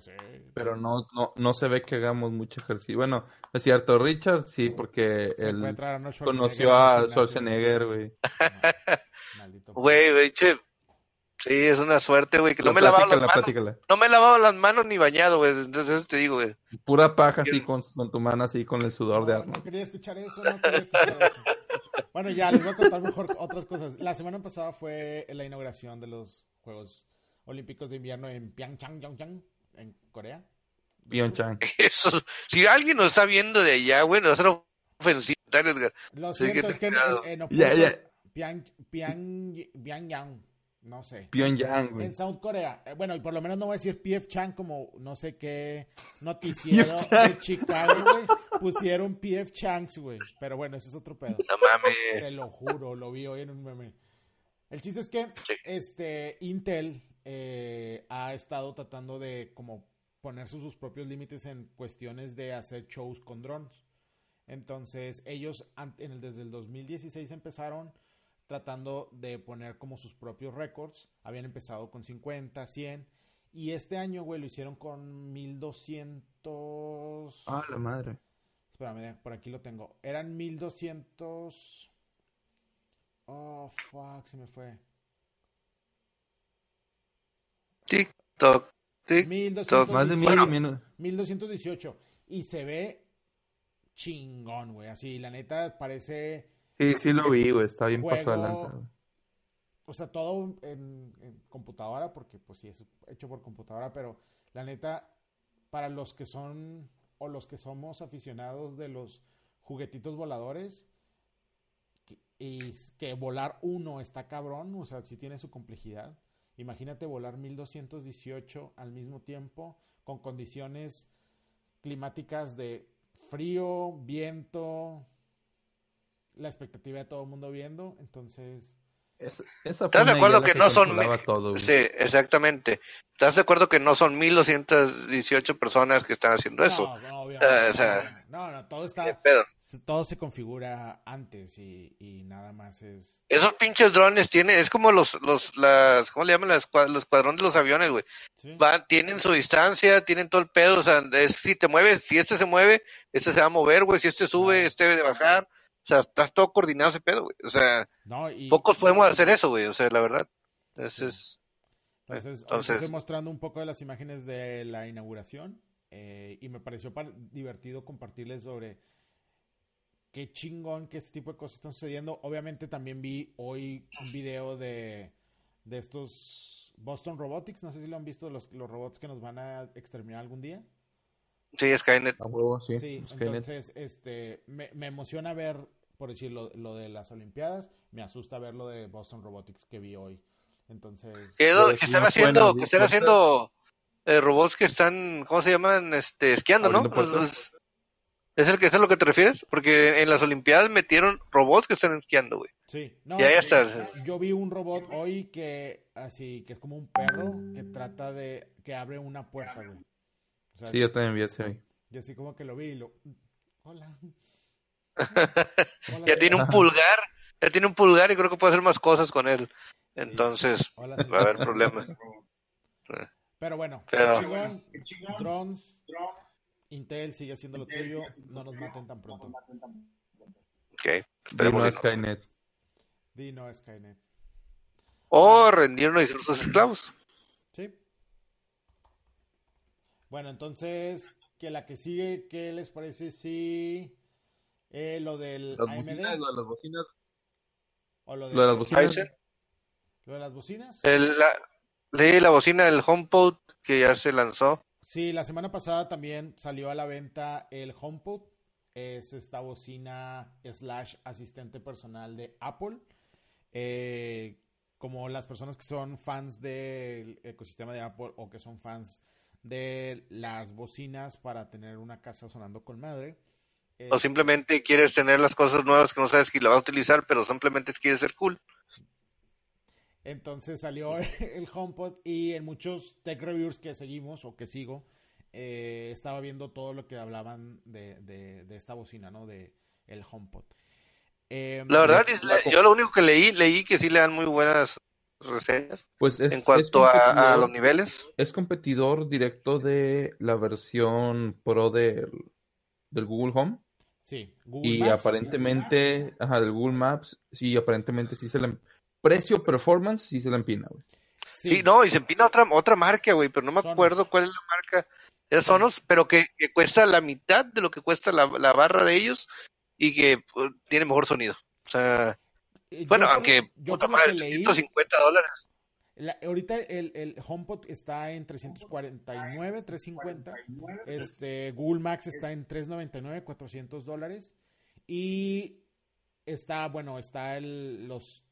Sí. Pero no, no, no se ve que hagamos mucho ejercicio. Bueno, es cierto, Richard, sí, porque Se él conoció a. Schwarzenegger, güey. Ah, Maldito. Güey, güey. Sí, es una suerte, güey, que no me he lavado las manos. platícala. No me he lavado las manos ni bañado, güey. Entonces eso te digo, güey. Pura paja así con, con tu mano así con el sudor de Arnold. no quería escuchar eso, no quería escuchar eso. Bueno, ya les voy a contar mejor otras cosas. La semana pasada fue la inauguración de los Juegos Olímpicos de Invierno en Pyeongchang, Pyeongchang, en Corea. Pyeongchang. Eso, si alguien nos está viendo de allá, güey, no va a ser ofensivo, Edgar. Lo que es que en, en, en Pyang- Pyongyang, no sé. Pyongyang, güey. En South Korea. Eh, bueno, y por lo menos no voy a decir PF Chang como no sé qué noticiero de Chicago, güey. Pusieron PF Changs, güey. Pero bueno, ese es otro pedo. No mames. Te lo juro, lo vi hoy en un meme. El chiste es que Sí. este Intel eh, ha estado tratando de como ponerse sus propios límites en cuestiones de hacer shows con drones. Entonces, ellos en el- desde el 2016 empezaron tratando de poner como sus propios récords. Habían empezado con 50, 100. Y este año, güey, lo hicieron con 1200. Ah, la madre. Espérame, por aquí lo tengo. Eran 1200. Oh, fuck, se me fue. TikTok. TikTok. 1218. Más de mil Bueno. minutos. 1218. Y se ve chingón, güey. Así, la neta, parece. Sí, sí lo vi, güey. Está bien Juego- pasado de lanza, güey. O sea, todo en, en computadora, porque pues sí, es hecho por computadora, pero la neta, para los que son o los que somos aficionados de los juguetitos voladores, que- y que volar uno está cabrón, o sea, sí tiene su complejidad. Imagínate volar 1218 al mismo tiempo, con condiciones climáticas de frío, viento, la expectativa de todo el mundo viendo, entonces... ¿Estás de acuerdo que, no son... sí, exactamente. ¿Estás de acuerdo que no son 1218 personas que están haciendo eso? No, no, ah, no, no, todo está, todo se configura antes y, y, nada más es. Esos pinches drones tienen, es como los, los, las, ¿cómo le llaman? Las, los cuadrones de los aviones, güey. Van, tienen su distancia, tienen todo el pedo, o sea, es, si te mueves, si este se mueve, este se va a mover, güey, si este sube, este debe de bajar, o sea, estás todo coordinado ese pedo, güey, o sea, pocos podemos hacer eso, güey, o sea, la verdad, ese es entonces, estoy mostrando un poco de las imágenes de la inauguración eh, y me pareció divertido compartirles sobre qué chingón que este tipo de cosas están sucediendo. Obviamente también vi hoy un video de, de estos Boston Robotics, no sé si lo han visto, los, los robots que nos van a exterminar algún día. Sí, Skynet. sí, sí entonces este, me, me, emociona ver, por decirlo, lo de las Olimpiadas, me asusta ver lo de Boston Robotics que vi hoy. Entonces. Que, están haciendo, que están haciendo eh, robots que están, ¿cómo se llaman? Este, esquiando, ¿no? Pues, ¿Es el que es a lo que te refieres? Porque en las Olimpiadas metieron robots que están esquiando, güey. Sí, no, ya está. Yo vi un robot hoy que así que es como un perro que trata de que abre una puerta, güey. Sí, yo también vi ese hoy. Y así como que lo vi y lo Hola. [laughs] ya tiene un pulgar, ya tiene un pulgar y creo que puede hacer más cosas con él. Entonces, va a haber problemas. [laughs] Pero bueno, drones, Intel sigue haciendo lo tuyo, no nos maten tan pronto. Ok, Dino Skynet. Dino Skynet. O rendirnos y ser sus esclavos. Sí. Bueno, entonces, que la que sigue, ¿qué les parece si eh, lo del las AMD? Bocinas, lo de las bocinas. O lo de, lo de las bocinas. ¿Lo de las bocinas? El, la, leí la bocina del HomePod que ya se lanzó. Sí, la semana pasada también salió a la venta el HomePod. Es esta bocina slash asistente personal de Apple. Eh, como las personas que son fans del ecosistema de Apple o que son fans de las bocinas para tener una casa sonando con madre. o simplemente quieres tener las cosas nuevas que no sabes que la vas a utilizar, pero simplemente quieres ser cool. Entonces salió [laughs] el HomePod y en muchos tech reviews que seguimos o que sigo, eh, estaba viendo todo lo que hablaban de, de, esta bocina, ¿no? De el HomePod. Em, la verdad, yo lo único que leí, leí que sí le dan muy buenas reseñas. Pues en cuanto a, los niveles. Es competidor directo de la versión Pro del, del Google Home. Sí, Google y aparentemente, ajá, del Google Maps, sí, aparentemente sí se le precio performance sí se la empina, güey. Sí. no, y se empina otra otra marca, güey, pero no me acuerdo cuál es la marca. Es Sonos, pero que, cuesta la mitad de lo que cuesta la, barra de ellos y que pues, tiene mejor sonido. O sea, bueno, aunque puta madre, 150 dólares. ahorita el, el, HomePod está en 349, 350. Este, Google Max está en 399, 400 dólares. Y está, bueno, está el, los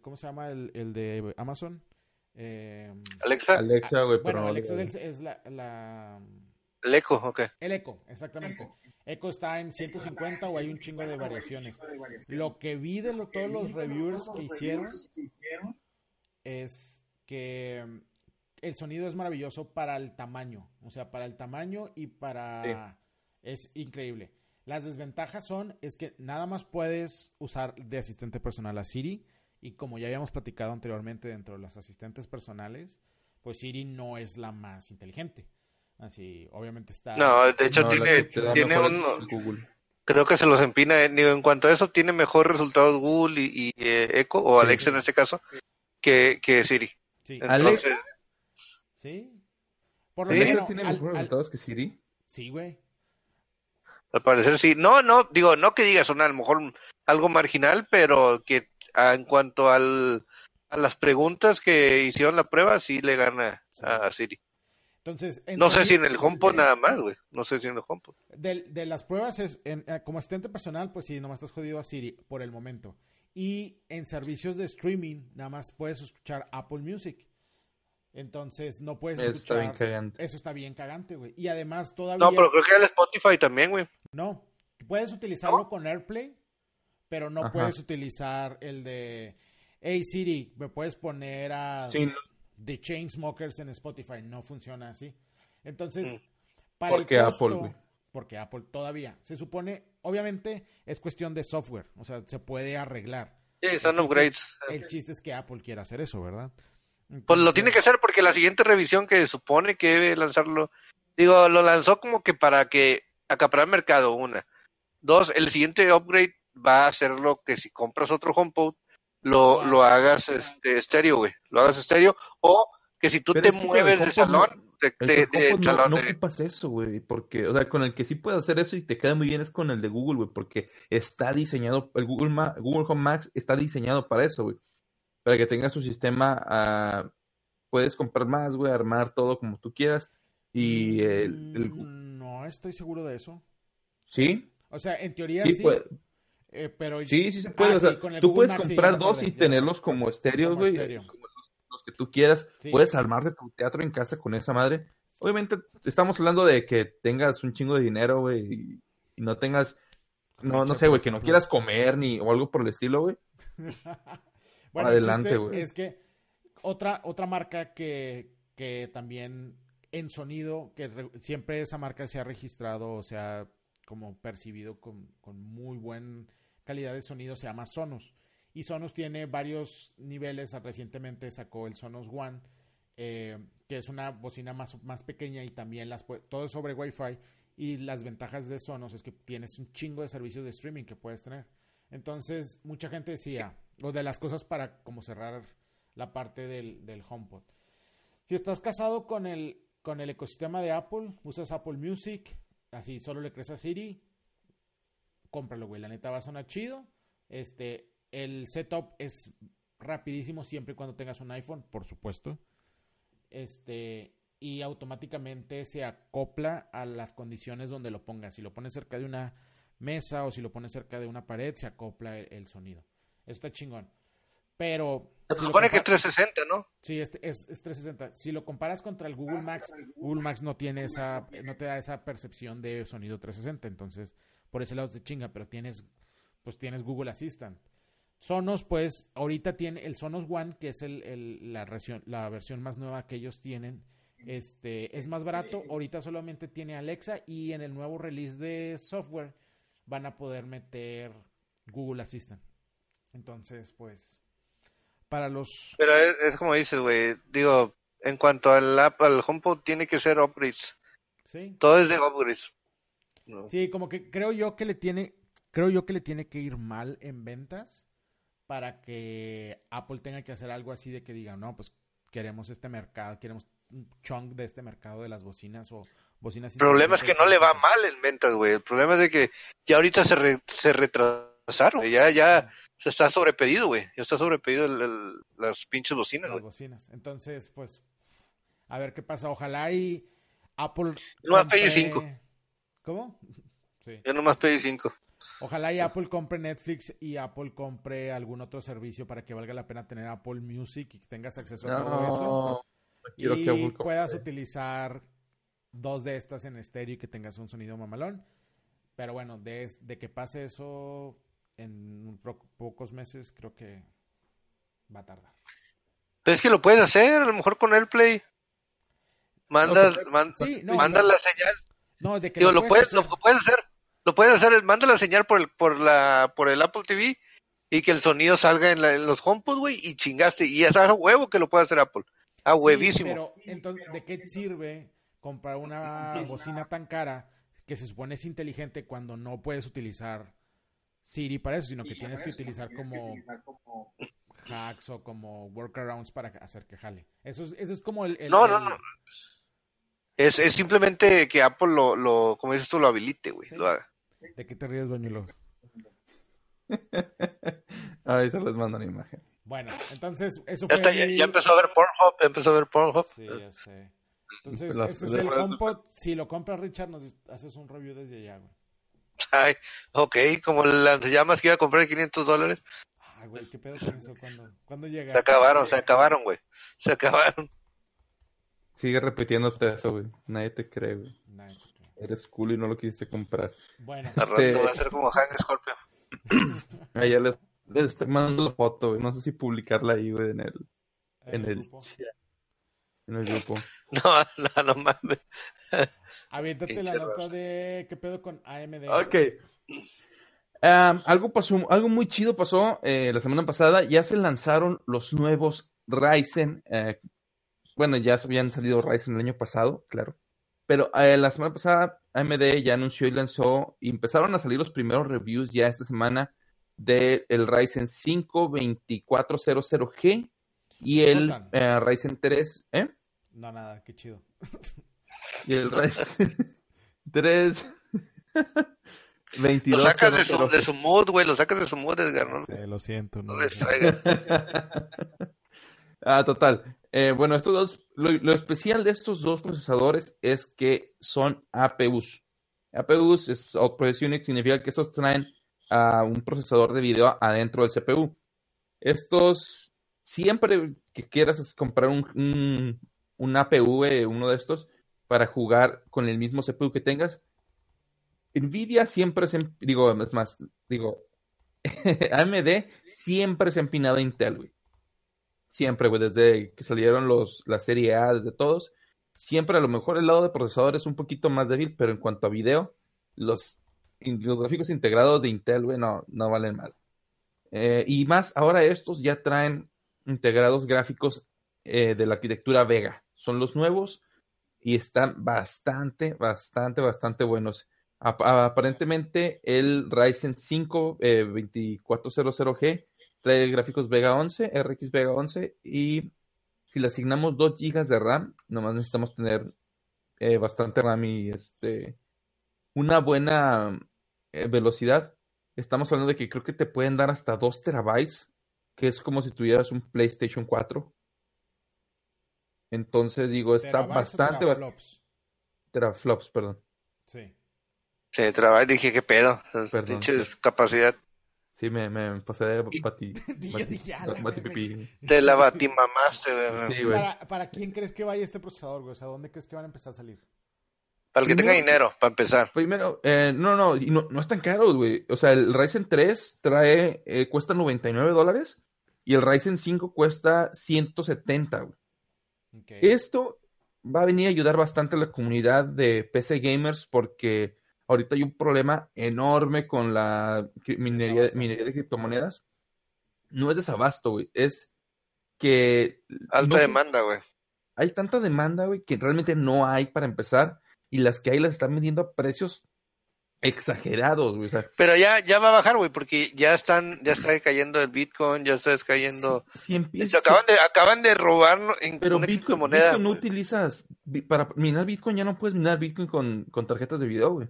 ¿cómo se llama el, el de Amazon? Eh, Alexa. Alexa, güey, bueno, Alexa es, la, la, El Echo, ok. El Echo, exactamente. Echo está en 150 o hay un chingo de variaciones. Lo que vi de todos los reviewers que hicieron es que mm, el sonido es maravilloso para el tamaño. O sea, para el tamaño y para... Es increíble. Las desventajas son, es que nada más puedes usar de asistente personal a Siri y como ya habíamos platicado anteriormente dentro de los asistentes personales, pues Siri no es la más inteligente. Así, obviamente está. No, de hecho tiene, tiene un. Google. Creo que se los empina. En cuanto a eso, tiene mejor resultados Google y, eh, Echo, o Alexa en este caso, que, que Siri. Sí. ¿Alexa? Sí. Por lo menos, tiene mejores resultados que Siri? Sí, güey. Al parecer sí. No, no, digo, no que digas una, a lo mejor algo marginal, pero que en cuanto al, a las preguntas que hicieron la prueba, sí le gana a Siri. Entonces, no sé si en el HomePod nada más, güey. No sé si en el HomePod. De, de las pruebas, es en, eh, como asistente personal, pues sí, nomás estás jodido a Siri por el momento. Y en servicios de streaming, nada más puedes escuchar Apple Music. Entonces, no puedes escuchar. Está bien cagante. Eso está bien cagante, güey. Y además, todavía. No, pero creo que el Spotify también, güey. No. Puedes utilizarlo con AirPlay, pero no puedes utilizar el de hey Siri, me puedes poner a Sí, no, The Chainsmokers en Spotify. No funciona así. Entonces, Mm. para Porque el costo, Apple, güey. porque Apple todavía. Se supone, obviamente, es cuestión de software. O sea, se puede arreglar. Sí, El son chiste upgrades. es- El chiste es que Apple quiera hacer eso, ¿verdad? Pues lo tiene que hacer porque la siguiente revisión que supone que debe lanzarlo, digo, lo lanzó como que para que acaparar mercado, una. Dos, el siguiente upgrade va a ser lo que si compras otro HomePod, lo, lo hagas este, estéreo, güey. Lo hagas estéreo. O que si tú Pero te mueves de salón, de, El de- de no, salón no de- ocupas eso, güey, porque, o sea, con el que sí puedes hacer eso y te queda muy bien es con el de Google, güey, porque está diseñado, el Google, Ma- Google Home Max está diseñado para eso, güey, para que tengas tu sistema, ah, puedes comprar más, güey, armar todo como tú quieras y el, el- mm, No estoy seguro de eso. sí, O sea, en teoría sí, sí, puede- eh, pero sí, sí se puede, Ah, o sea, sí, con el tú Google puedes Max comprar dos y ya. tenerlos como estéreos, güey, estéreo. los, que tú quieras, Sí. puedes armarte tu teatro en casa con esa madre. Obviamente estamos hablando de que tengas un chingo de dinero, güey, y, no tengas no, no sé, güey, que no quieras comer ni o algo por el estilo, güey. [laughs] Bueno, Adelante, güey. Es que otra, otra marca que, que también en sonido, que re- siempre esa marca se ha registrado, o sea, como percibido con, con muy buena calidad de sonido, se llama Sonos. Y Sonos tiene varios niveles. Recientemente sacó el Sonos One, eh, que es una bocina más, más pequeña y también las todo es sobre Wi-Fi. Y las ventajas de Sonos es que tienes un chingo de servicios de streaming que puedes tener. Entonces, mucha gente decía, o de las cosas para como cerrar la parte del, del HomePod. Si estás casado con el, con el ecosistema de Apple, usas Apple Music, así solo le crees a Siri, cómpralo, güey. La neta va a sonar chido. Este, el setup es rapidísimo siempre y cuando tengas un iPhone, por supuesto. Este, y automáticamente se acopla a las condiciones donde lo pongas. Si lo pones cerca de una mesa o si lo pones cerca de una pared, se acopla el, el sonido. Está chingón. Pero. Se si supone que compa- 360, ¿no? Sí, es, es 360. Si lo comparas contra el Google Max, Google Max no tiene esa, no te da esa percepción de sonido 360, entonces por ese lado te chinga, pero tienes, pues tienes Google Assistant. Sonos, pues, ahorita tiene el Sonos One, que es el, el- la, versión, la versión más nueva que ellos tienen. Este, es más barato, ahorita solamente tiene Alexa y en el nuevo release de software van a poder meter Google Assistant. Entonces, pues, para los Pero es, es como dices, güey. Digo, en cuanto al, app, al HomePod, tiene que ser upgrades. Sí. Todo es de upgrades. No. Sí, como que creo yo que le tiene, creo yo que le tiene que ir mal en ventas para que Apple tenga que hacer algo así de que diga, no, pues queremos este mercado, queremos un chunk de este mercado de las bocinas o bocinas. El problema es que no le va mal en ventas, güey. El problema es de que ya ahorita se, re- se retrasaron. güey. Ya, ya se está sobrepedido, güey. Ya está sobrepedido el, el- las pinches bocinas, Las bocinas. Entonces, pues, a ver qué pasa. Ojalá y Apple. Yo nomás compre- pedí cinco. ¿Cómo? [laughs] Sí. Yo nomás pedí 5. Ojalá y Apple compre Netflix y Apple compre algún otro servicio para que valga la pena tener Apple Music y que tengas acceso a todo eso. No, no quiero y que Apple puedas utilizar dos de estas en estéreo y que tengas un sonido mamalón. Pero bueno, de, de que pase eso en pro- pocos meses, creo que va a tardar. Pero es que lo puedes hacer, a lo mejor con AirPlay. Mandas, No, man- Sí, no, mandas no. la señal. No, de que Digo, lo puedes, hacer. lo puedes hacer. Lo puedes hacer, manda la señal por el, por la, por el Apple TV y que el sonido salga en, la- en los HomePod, güey, y chingaste. Y es a huevo que lo puede hacer Apple. A Sí, huevísimo. pero entonces, ¿de qué sirve comprar una bocina tan cara que se supone es inteligente cuando no puedes utilizar Siri para eso, sino que tienes que utilizar como hacks o como workarounds para hacer que jale? Eso es, eso es como el... el- No, no, el- no. Es, es simplemente que Apple lo, lo, como dices tú, lo habilite, güey. Sí. Lo haga. ¿De qué te ríes, Bañuelos? [laughs] Ahí se les mando la imagen. Bueno, entonces eso Ya, fue... está, ya, mi- ya empezó a ver Pornhub, empezó a ver Pornhub. Sí, ya sé. Entonces, este es el HomePod. Si lo compras, Richard, nos haces un review desde allá, güey. Ay, ok, como el lanzallamas que iba a comprar de 500 dólares, Ah, güey, ¿qué pedo con eso? ¿Cuándo, ¿cuándo llega? se acabaron, se acabaron, güey. Se acabaron. Sigue repitiéndote eso, güey. Nadie te cree, güey. Eres cool y no lo quisiste comprar. Bueno, Al Este- va a ser como Hank Scorpio. [clears throat] Ah, ya les Estoy mandando la foto, güey. No sé si publicarla ahí, güey, en el, en el, grupo. En el grupo. [laughs] No, no, no mames. [laughs] Aviéntate la nota de qué pedo con AMD. Ok. Um, algo pasó, algo muy chido pasó eh, la semana pasada. Ya se lanzaron los nuevos Ryzen. eh, bueno, ya habían salido Ryzen el año pasado, claro. Pero eh, la semana pasada AMD ya anunció y lanzó y empezaron a salir los primeros reviews ya esta semana del Ryzen 5 2400G y el eh, Ryzen 3, ¿eh? No, nada, qué chido. Y el Ryzen [laughs] [laughs] 3 Lo 22 sacas de su, de su mood, güey. Lo sacas de su mood, Edgar. No, Sí, lo siento. no No, les traigas. [laughs] Ah, total. Eh, bueno, estos dos, lo, lo especial de estos dos procesadores es que son APUs. APUs es Operating Unit, significa que estos traen a un procesador de video adentro del CPU. Estos, siempre que quieras comprar un, un, un eh, uno de estos, para jugar con el mismo CPU que tengas, Nvidia siempre se, digo, es más, digo, [laughs] AMD siempre se ha empinado a Intel, güey. Siempre, güey, desde que salieron los, la serie A, desde todos. Siempre a lo mejor el lado de procesador es un poquito más débil, pero en cuanto a video, los, los gráficos integrados de Intel, güey, no, no valen mal. Eh, y más, ahora estos ya traen integrados gráficos eh, de la arquitectura Vega. Son los nuevos y están bastante, bastante, bastante buenos. Ap- aparentemente el Ryzen 5 eh, 2400G trae gráficos Vega 11, RX Vega 11 y si le asignamos 2 GB de RAM, nomás necesitamos tener eh, bastante RAM y este una buena eh, velocidad. Estamos hablando de que creo que te pueden dar hasta 2 terabytes, que es como si tuvieras un PlayStation 4. Entonces digo, está ¿Terabytes o bastante, bastante teraflops? teraflops, perdón. Sí. Sí, trabajo. Dije, ¿qué pedo? Perdón. Capacidad Sí, me, me pasé de [laughs] bati, [laughs] a la batimamaste, güey. Sí, güey. ¿Para, ¿Para quién crees que vaya este procesador, güey? O sea, ¿dónde crees que van a empezar a salir? Para el que tenga dinero, para empezar. Primero, eh, no, no, y no, no es tan caro, güey. O sea, el Ryzen 3 trae, eh, cuesta 99 dólares y el Ryzen 5 cuesta 170, güey. Esto va a venir a ayudar bastante a la comunidad de PC gamers porque ahorita hay un problema enorme con la minería, Desabasto. minería de criptomonedas. No es desabasto, güey. Es que Alta no demanda, güey. hay tanta demanda, güey, que realmente no hay para empezar y las que hay las están vendiendo a precios exagerados, güey. O sea, Pero ya, ya va a bajar, güey, porque ya están, ya está cayendo el Bitcoin, ya está cayendo. si empieza... hecho, acaban de, acaban de robar en Pero una Bitcoin. Bitcoin no utilizas... Para minar Bitcoin ya no puedes minar Bitcoin con, con tarjetas de video, güey.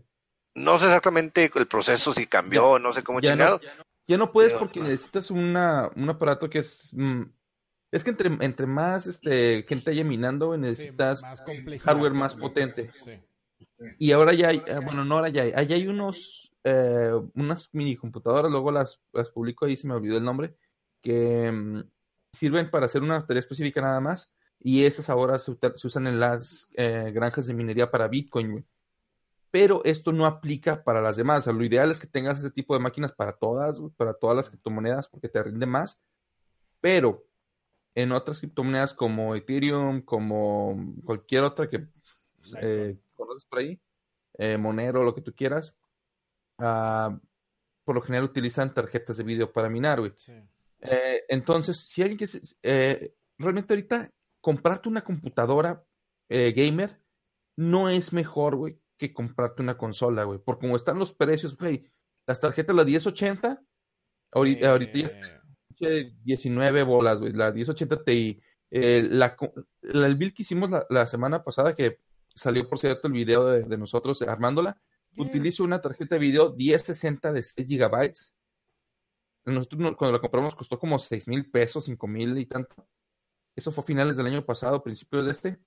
No sé exactamente el proceso si cambió, no sé cómo Ya chingado. no, ya no puedes Pero- porque necesitas una, un aparato que es... mm, es que entre, entre más este, gente haya minando, Sí, necesitas... más hardware más potente. Sí. Y ahora ya hay, eh, bueno, no ahora ya hay, allá hay unos, eh, unas mini computadoras, luego las, las publico ahí, se me olvidó el nombre, que mm, sirven para hacer una tarea específica nada más, y esas ahora se, usan en las eh, granjas de minería para Bitcoin, güey. Pero esto no aplica para las demás, o sea, lo ideal es que tengas ese tipo de máquinas para todas, para todas las criptomonedas, porque te rinde más, pero en otras criptomonedas como Ethereum, como cualquier otra que eh, conoces por ahí, eh, Monero, lo que tú quieras, ah, por lo general utilizan tarjetas de video para minar, güey. Sí. Eh, entonces, si alguien que se- eh, realmente ahorita comprarte una computadora gamer no es mejor, güey, que comprarte una consola, güey. Por como están los precios, güey. Las tarjetas, la 1080, ahorita, ahorita ya está pinche 19 bolas, güey. La 1080 Ti. Eh, la, el build que hicimos la, la semana pasada, que salió por cierto el video de, de nosotros armándola, Yeah. utilizo una tarjeta de video 1060 de 6 gigabytes. Nosotros no- cuando la compramos costó como 6 mil pesos, 5 mil y tanto. Eso fue a finales del año pasado, principios de este.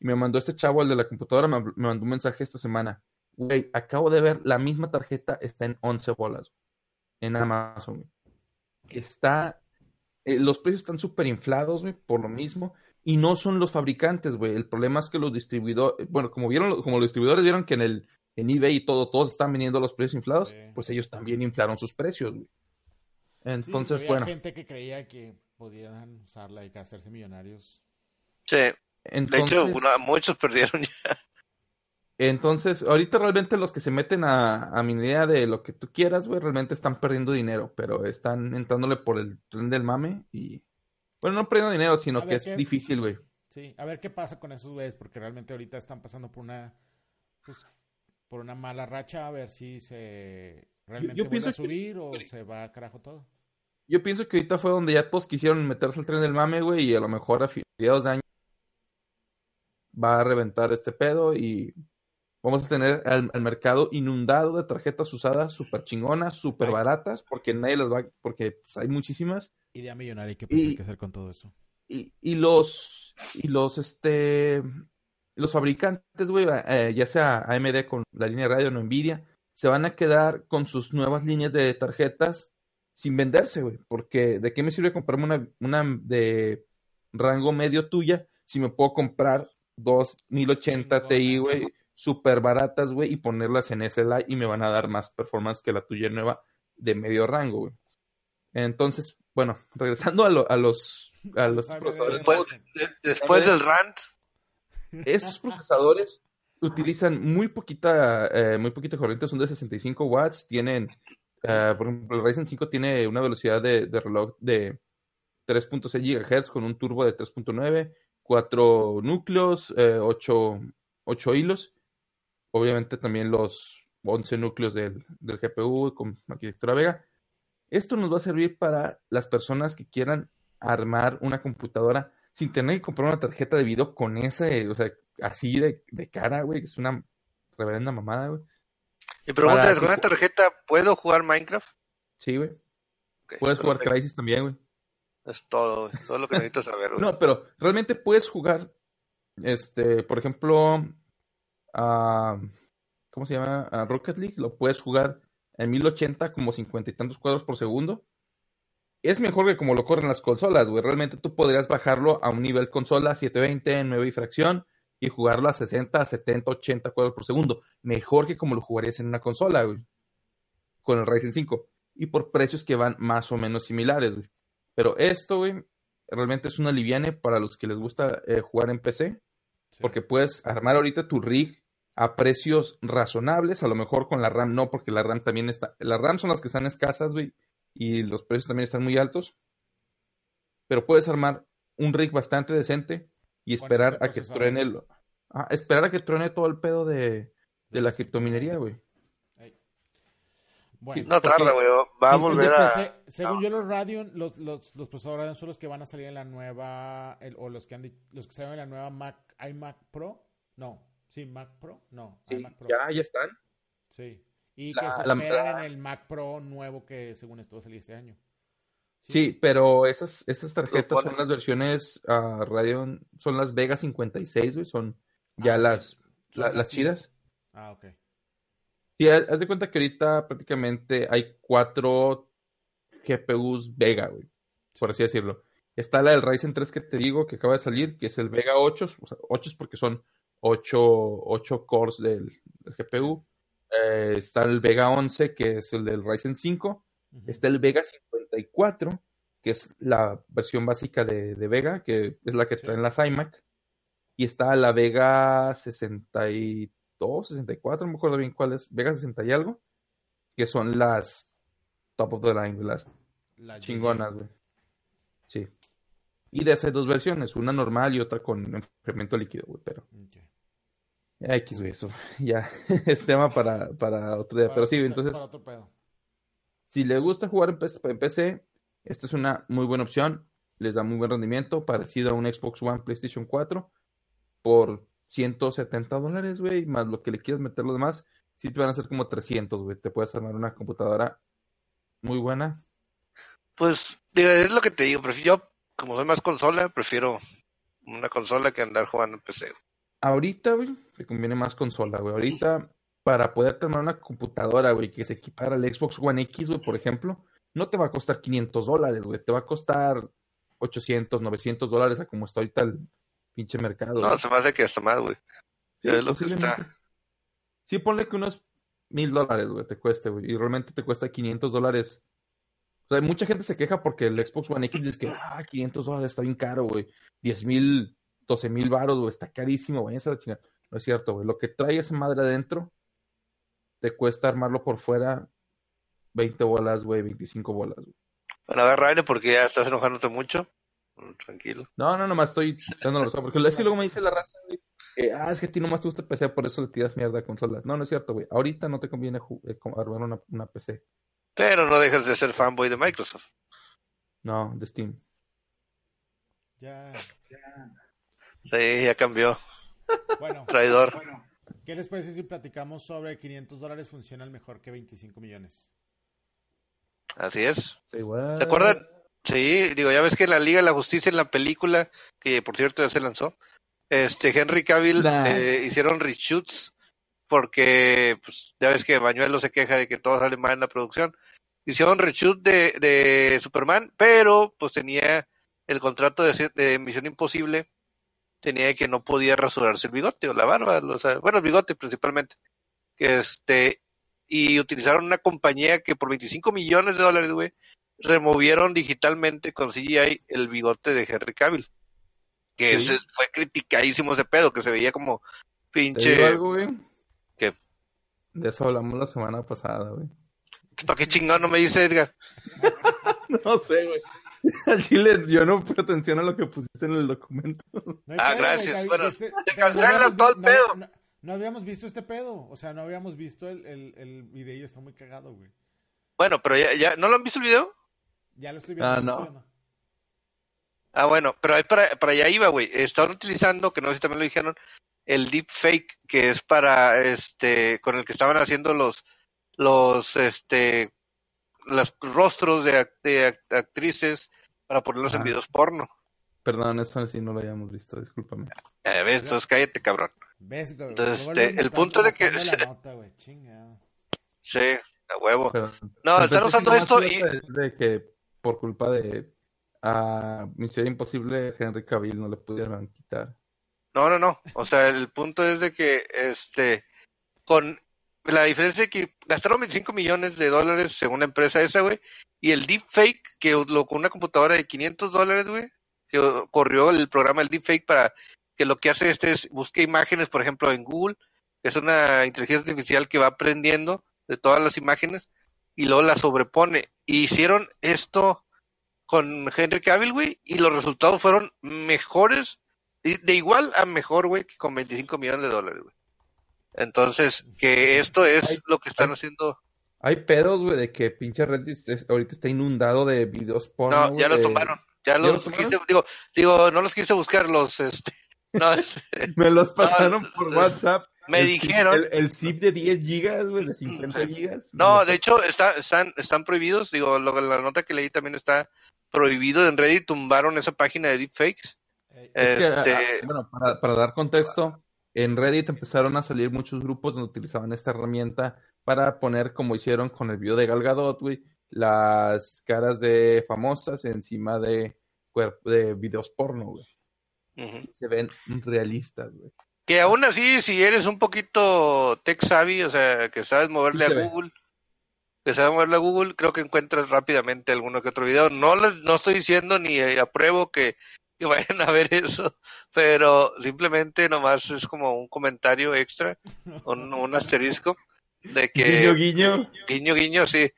Y me mandó este chavo, el de la computadora, me, me mandó un mensaje esta semana. Güey, acabo de ver, la misma tarjeta está en 11 bolas en Amazon. Está, eh, los precios están súper inflados, güey, por lo mismo. Y no son los fabricantes, güey. El problema es que los distribuidores, bueno, como vieron, como los distribuidores vieron que en el en eBay y todo, todos están vendiendo los precios inflados, Sí. pues ellos también inflaron sus precios, güey. Entonces, Sí, bueno. Había gente que creía que podían usarla y que hacerse millonarios. Sí. De hecho, una- muchos perdieron ya. entonces, ahorita realmente los que se meten a, a minería de lo que tú quieras, güey, realmente están perdiendo dinero, pero están entrándole por el tren del mame y... Bueno, no perdiendo dinero, sino que es ¿qué? difícil, güey. Sí, a ver qué pasa con esos güeyes, porque realmente ahorita están pasando por una, pues, por una mala racha, a ver si se realmente yo vuelve pienso a que- subir o se va a carajo todo. Yo pienso que ahorita fue donde ya todos quisieron meterse al tren del mame, güey, y a lo mejor a mediados de año va a reventar este pedo y vamos a tener al, al mercado inundado de tarjetas usadas súper chingonas, súper baratas, porque nadie las va, porque pues, hay muchísimas. Idea millonaria, ¿qué Y- que hacer con todo eso? Y, y los, y los, este, los fabricantes, güey, eh, ya sea AMD con la línea de radio o Nvidia, se van a quedar con sus nuevas líneas de tarjetas sin venderse, güey. Porque ¿de qué me sirve comprarme una, una de rango medio tuya si me puedo comprar dos 1080 Ti, Chingona. güey, súper baratas, güey, y ponerlas en SLI y me van a dar más performance que la tuya nueva de medio rango, güey. Entonces, bueno, regresando a, lo- a los, a los procesadores. Después, después del rant, estos procesadores utilizan muy poquita, eh, muy poquita corriente, son de 65 watts, tienen, eh, por ejemplo, el Ryzen 5 tiene una velocidad de, de reloj de 3.6 GHz con un turbo de 3.9, 4 núcleos, 8, hilos, obviamente también los 11 núcleos del, del GPU con arquitectura Vega. Esto nos va a servir para las personas que quieran armar una computadora sin tener que comprar una tarjeta de video con ese, o sea, así de, de cara, güey, que es una reverenda mamada, güey. mi pregunta es, ¿con una tarjeta puedo jugar Minecraft? Sí, güey. Puedes jugar. Crysis también, güey. Es todo, güey, todo lo que necesito saber, güey. [laughs] No, pero realmente puedes jugar, este, por ejemplo, a, ¿cómo se llama? A Rocket League, lo puedes jugar en 1080 como cincuenta y tantos cuadros por segundo. Es mejor que como lo corren las consolas, güey. Realmente tú podrías bajarlo a un nivel consola 720, 9 y fracción y jugarlo a 60, 70, 80 cuadros por segundo. Mejor que como lo jugarías en una consola, güey. Con el Ryzen 5. Y por precios que van más o menos similares, güey. Pero esto, güey, realmente es una liviane para los que les gusta eh, jugar en PC. Sí. Porque puedes armar ahorita tu rig a precios razonables. A lo mejor con la RAM no, porque la RAM también está. Las RAM son las que están escasas, güey. Y los precios también están muy altos. Pero puedes armar un rig bastante decente y esperar a que truene el. ah, esperar a que truene todo el pedo de, de la criptominería, güey. Ey. Bueno, No tarda, güey, va a volver de a... Según yo los Radeon, los, los, los procesadores Radeon son los que van a salir en la nueva, el- o los que han los que salen en la nueva Mac, iMac Pro, no, sí, Mac Pro, no, Sí, iMac Pro, ya, ya están. sí, y La- que se la- esperan la- en el Mac Pro nuevo que según esto va a salir este año. Sí, pero esas, esas tarjetas son las versiones ah, Radeon, son las Vega 56, güey, son ya Ah, las, Son las chidas. Ah, ok. Sí, haz haz de cuenta que ahorita prácticamente hay cuatro GPUs Vega, güey, por así decirlo. Está la del Ryzen 3 que te digo que acaba de salir, que es el Vega 8, o sea, 8 es porque son 8, 8 cores del, del GPU. Eh, está el Vega 11, que es el del Ryzen 5. Ujú. Está el Vega 54, que es la versión básica de, de Vega, que es la que Sí. traen las iMac. Y está la Vega 62, 64, no me acuerdo bien cuál es, Vega 60 y algo, que son las top of the line, las La chingonas, güey. Sí. Y de esas dos versiones, una normal y otra con enfriamiento líquido, güey, pero Ok. Ya X, güey, eso [laughs] ya es tema para, para otro día. Para Pero sí, otro entonces, para otro pedo. si les gusta jugar en PC, en PC, esta es una muy buena opción. Les da muy buen rendimiento, parecido a un Xbox One, PlayStation 4, por 170 dólares, güey, más lo que le quieras meter lo demás, sí te van a hacer como 300, güey. Te puedes armar una computadora muy buena. Pues, digo, es lo que te digo, prefiero, yo, como soy más consola, prefiero una consola que andar jugando en PC. güey. Ahorita, güey, te conviene más consola, güey. Ahorita, para poder armar una computadora, güey, que se equipara al Xbox One X, güey, por ejemplo, no te va a costar 500 dólares, güey. Te va a costar 800, 900 dólares a como está ahorita el pinche mercado. No, se me hace que hasta más, güey. Sí, es lo que está. Sí, ponle que unos mil dólares, güey, te cueste, güey. Y realmente te cuesta 500 dólares O sea, mucha gente se queja porque el Xbox One X dice que, ah, 500 dólares está bien caro, güey. 10 mil, 12 mil baros, güey, está carísimo, güey. Esa chingada. No es cierto, güey. Lo que trae esa madre adentro, te cuesta armarlo por fuera 20 bolas, güey, 25 bolas, güey. Bueno, agarrarle porque ya estás enojándote mucho. Tranquilo. No, no, nomás estoy dando la razón. Porque es que luego me dice la raza, güey. ah, es que a ti nomás te gusta el PC, por eso le tiras mierda a consolas. No, no es cierto, güey. Ahorita no te conviene eh, armar una, una PC. Pero no dejas de ser fanboy de Microsoft. No, de Steam. Ya, ya. Sí, ya cambió. Bueno, Traidor. Bueno, ¿qué les parece si platicamos sobre 500 dólares funcionan mejor que 25 millones? Así es. ¿Se acuerdan? Sí, digo, ya ves que en la Liga de la Justicia, en la película, que por cierto ya se lanzó, este Henry Cavill Nah. eh, hicieron reshoots porque pues, ya ves que Bañuelo se queja de que todo sale mal en la producción. Hicieron reshoot de, de Superman, pero pues tenía el contrato de, de Misión Imposible, tenía que no podía rasurarse el bigote o la barba, o sea, bueno, el bigote principalmente. Que este, y utilizaron una compañía que por 25 millones de dólares, güey, removieron digitalmente con CGI el bigote de Henry Cavill. Que Sí. ese fue criticadísimo ese pedo, que se veía como ¿Te digo pinche... algo, güey? ¿Qué? De eso hablamos la semana pasada, güey. ¿Para qué chingado no me dice Edgar? [laughs] No sé, güey. [laughs] Al chile, yo no puse atención a lo que pusiste en el documento. No Ah, pedo, gracias. Bueno, este- te no todo el pedo. No, no- no habíamos visto este pedo. O sea, no habíamos visto el, el, el video. Está muy cagado, güey. Bueno, pero ya, ya, ¿no lo han visto el video? Ya lo estoy viendo. Ah, no. Ah, bueno, pero ahí para, para allá iba, güey. Estaban utilizando, que no sé si también lo dijeron, el deepfake, que es para, este, con el que estaban haciendo los, los, este, los rostros de, act- de act- actrices para ponerlos en Ajá. videos porno. Perdón, eso sí no lo habíamos visto, discúlpame. Eh, ¿ves? Entonces cállate, cabrón. Entonces, este, el punto de que- nota. Sí, a huevo. Pero, No, están usando esto y, de que por culpa de a Misión Imposible, Henry Cavill no le pudieron quitar. No, no, no. O sea, el punto es de que, este, con la diferencia de que gastaron 25 millones de dólares según la empresa esa, güey, y el deepfake, que lo con una computadora de 500 dólares, güey, que corrió el programa del deepfake para que lo que hace este es busque imágenes, por ejemplo, en Google, es una inteligencia artificial que va aprendiendo de todas las imágenes y luego las sobrepone. Y hicieron esto con Henry Cavill, güey, y los resultados fueron mejores de igual a mejor, güey, que con 25 millones de dólares, güey. Entonces, que esto es lo que están haciendo. Hay pedos, güey, de que pinche Reddit es- ahorita está inundado de videos porno. No, ya los tomaron. Ya los los tomaron? quise, digo, digo, no los quise buscar, los, este, [laughs] no, Me los pasaron por WhatsApp. me El zip- dijeron, el, el zip de 10 gigas, güey, de 50 gigas. no, de hecho, está, están, están prohibidos, digo, lo, la nota que leí también está prohibido en Reddit, tumbaron esa página de deepfakes. Eh, Es que, Este- bueno, para, para dar contexto, en Reddit empezaron a salir muchos grupos donde utilizaban esta herramienta para poner, como hicieron con el video de Gal Gadot, güey, las caras de famosas encima de, videos porno, güey. Se ven realistas, güey. Que aún así, si eres un poquito tech savvy, o sea, que sabes moverle Sí a ve. Google, que sabes moverle a Google, creo que encuentras rápidamente alguno que otro video. No les, no estoy diciendo ni apruebo que, [laughs] que vayan a ver eso, pero simplemente nomás es como un comentario extra, un, un asterisco de que Guiño, guiño. guiño guiño, sí,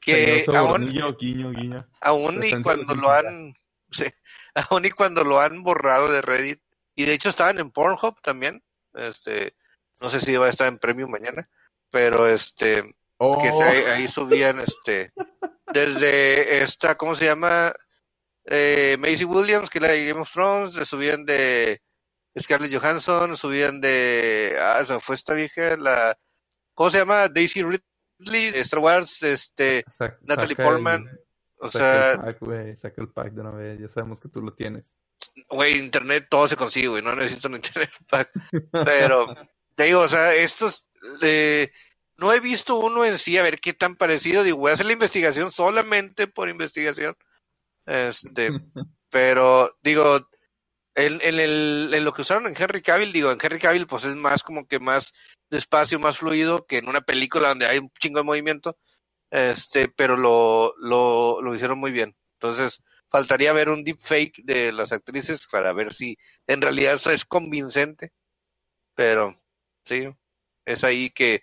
que aún, Sobornillo, guiño, guiño. aún y cuando lo han, sí, aún y cuando lo han borrado de Reddit, y de hecho estaban en Pornhub también, este, no sé si va a estar en Premium mañana, pero este, Oh, que se- ahí subían, este, desde esta, ¿cómo se llama? Eh, Maisie Williams, que es la de Game of Thrones, subían de Scarlett Johansson, subían de, ah, me fue esta vieja, la, ¿cómo se llama? Daisy Ridley, Star Wars, este, Natalie saca el- Portman, o saca sea, el pack, güey, saca el pack de una vez, ya sabemos que tú lo tienes. Güey, internet todo se consigue, güey, no necesito un [laughs] internet pack. Pero, te digo, o sea, estos, eh, no he visto uno en sí, a ver qué tan parecido, digo, voy a hacer la investigación solamente por investigación. Este, [laughs] pero, digo, en, en, el, en lo que usaron en Henry Cavill, digo, en Henry Cavill, pues es más como que más despacio, más fluido que en una película donde hay un chingo de movimiento. este, pero lo, lo, lo hicieron muy bien. Entonces, faltaría ver un deepfake de las actrices para ver si en realidad eso es convincente. Pero, sí, es ahí que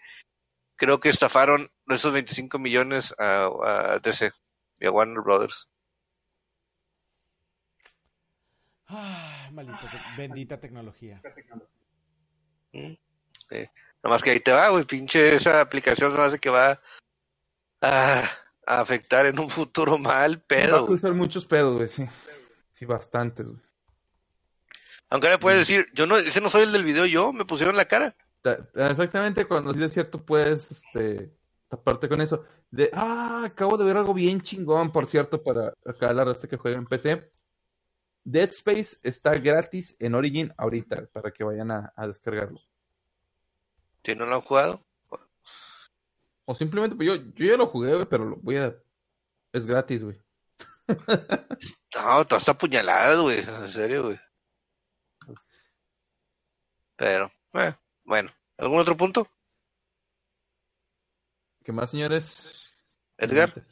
creo que estafaron esos 25 millones a, a DC y a Warner Brothers. Ah, maldita te- bendita tecnología. Mm, sí. Nomás que ahí te va, güey, pinche esa aplicación se hace que va a, a afectar en un futuro mal Va pedo, a güey. cruzar muchos pedos, güey, sí. Sí, bastantes, güey. Aunque ahora puedes decir, yo no, ese no soy el del video, yo, me pusieron la cara. Ta- Exactamente, cuando dices cierto, puedes este, taparte con eso. De, ah, acabo de ver algo bien chingón, por cierto, para acá la raza que juega en PC. Dead Space está gratis en Origin ahorita, para que vayan a, a descargarlo. Si no lo han jugado, O simplemente, pues yo, yo ya lo jugué, pero lo voy a... Es gratis, güey. [laughs] no, estás apuñalado, güey, en serio, güey. Pero, eh, bueno, ¿algún otro punto? ¿Qué más, señores? Edgar,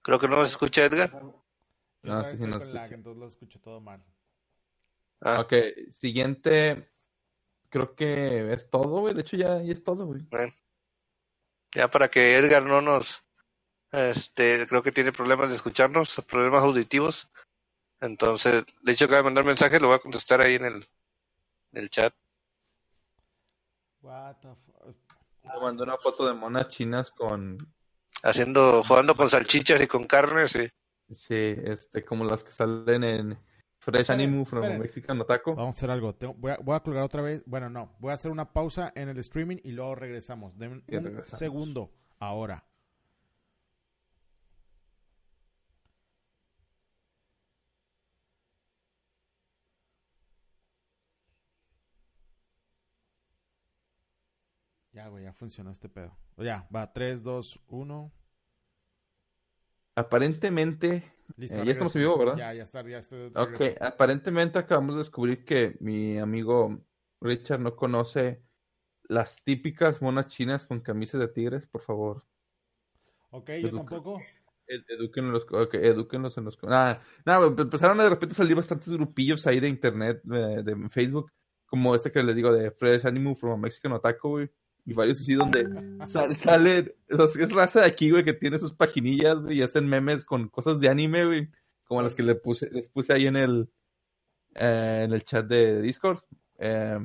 creo que no nos escucha Edgar. Yo Ah, sí, sí, lag, escucha. entonces lo escucho todo mal. Ah, Ok, siguiente. Creo que es todo, güey. De hecho, ya, ya es todo, güey. bueno. Ya para que Edgar no nos, este, creo que tiene problemas de escucharnos, problemas auditivos. Entonces, de hecho acaba de mandar mensaje, lo voy a contestar ahí en el, en el chat. What the fu- Me mandó una foto de monas chinas con, Haciendo, jugando con salchichas y con carne, sí. Sí, este, como las que salen en Fresh Animu from esperen. Mexican Otaku. Vamos a hacer algo. Tengo- voy, a, voy a colgar otra vez. Bueno, no. Voy a hacer una pausa en el streaming y luego regresamos. Denme Y un regresamos. segundo ahora. Ya, güey, ya funcionó este pedo. Ya, va, 3, 2, 1. Aparentemente, Listo. Eh, ya estamos en vivo, ¿verdad? Ya, ya está, ya estoy. de ok, aparentemente acabamos de descubrir que mi amigo Richard no conoce las típicas monas chinas con camisas de tigres, por favor. Ok, yo tampoco. Ed- Edúquenlos, ok, edúquenlos en los... Nada, nada, güey, empezaron a de repente a salir bastantes grupillos ahí de internet, de, de Facebook, como este que les digo de Fresh Animu from a Mexican Otaku, güey, y varios así donde sal- salen, es raza de aquí, güey, que tiene sus paginillas, güey, y hacen memes con cosas de anime, güey, como las que le puse, les puse ahí en el, eh, en el chat de Discord. eh,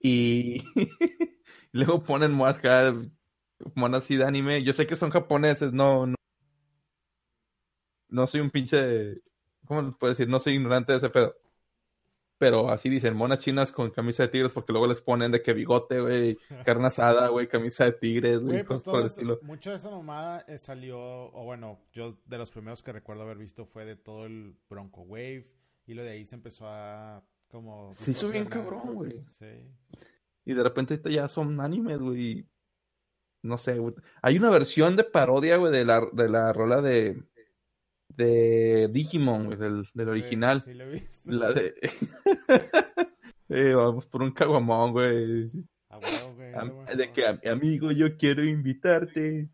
y [laughs] luego ponen monas acá, monas así de anime. Yo sé que son japoneses, no, no, no soy un pinche, ¿cómo les puedo decir? No soy ignorante de ese pedo. Pero así dicen, monas chinas con camisa de tigres, porque luego les ponen de que bigote, güey, [laughs] carne asada, güey, camisa de tigres, güey, pues por el todo estilo. mucho de esa mamada eh, salió, o bueno, yo de los primeros que recuerdo haber visto fue de todo el Bronco Wave, y lo de ahí se empezó a como... Se hizo bien cabrón, güey. Sí. Y de repente ahorita ya son animes, güey. No sé, güey. Hay una versión de parodia, güey, de la, de la rola de, de Digimon, güey, del, del original. Sí, lo he visto. La de... [laughs] Eh, vamos por un caguamón, güey. A huevo, güey. De que, "Am- amigo, yo quiero invitarte.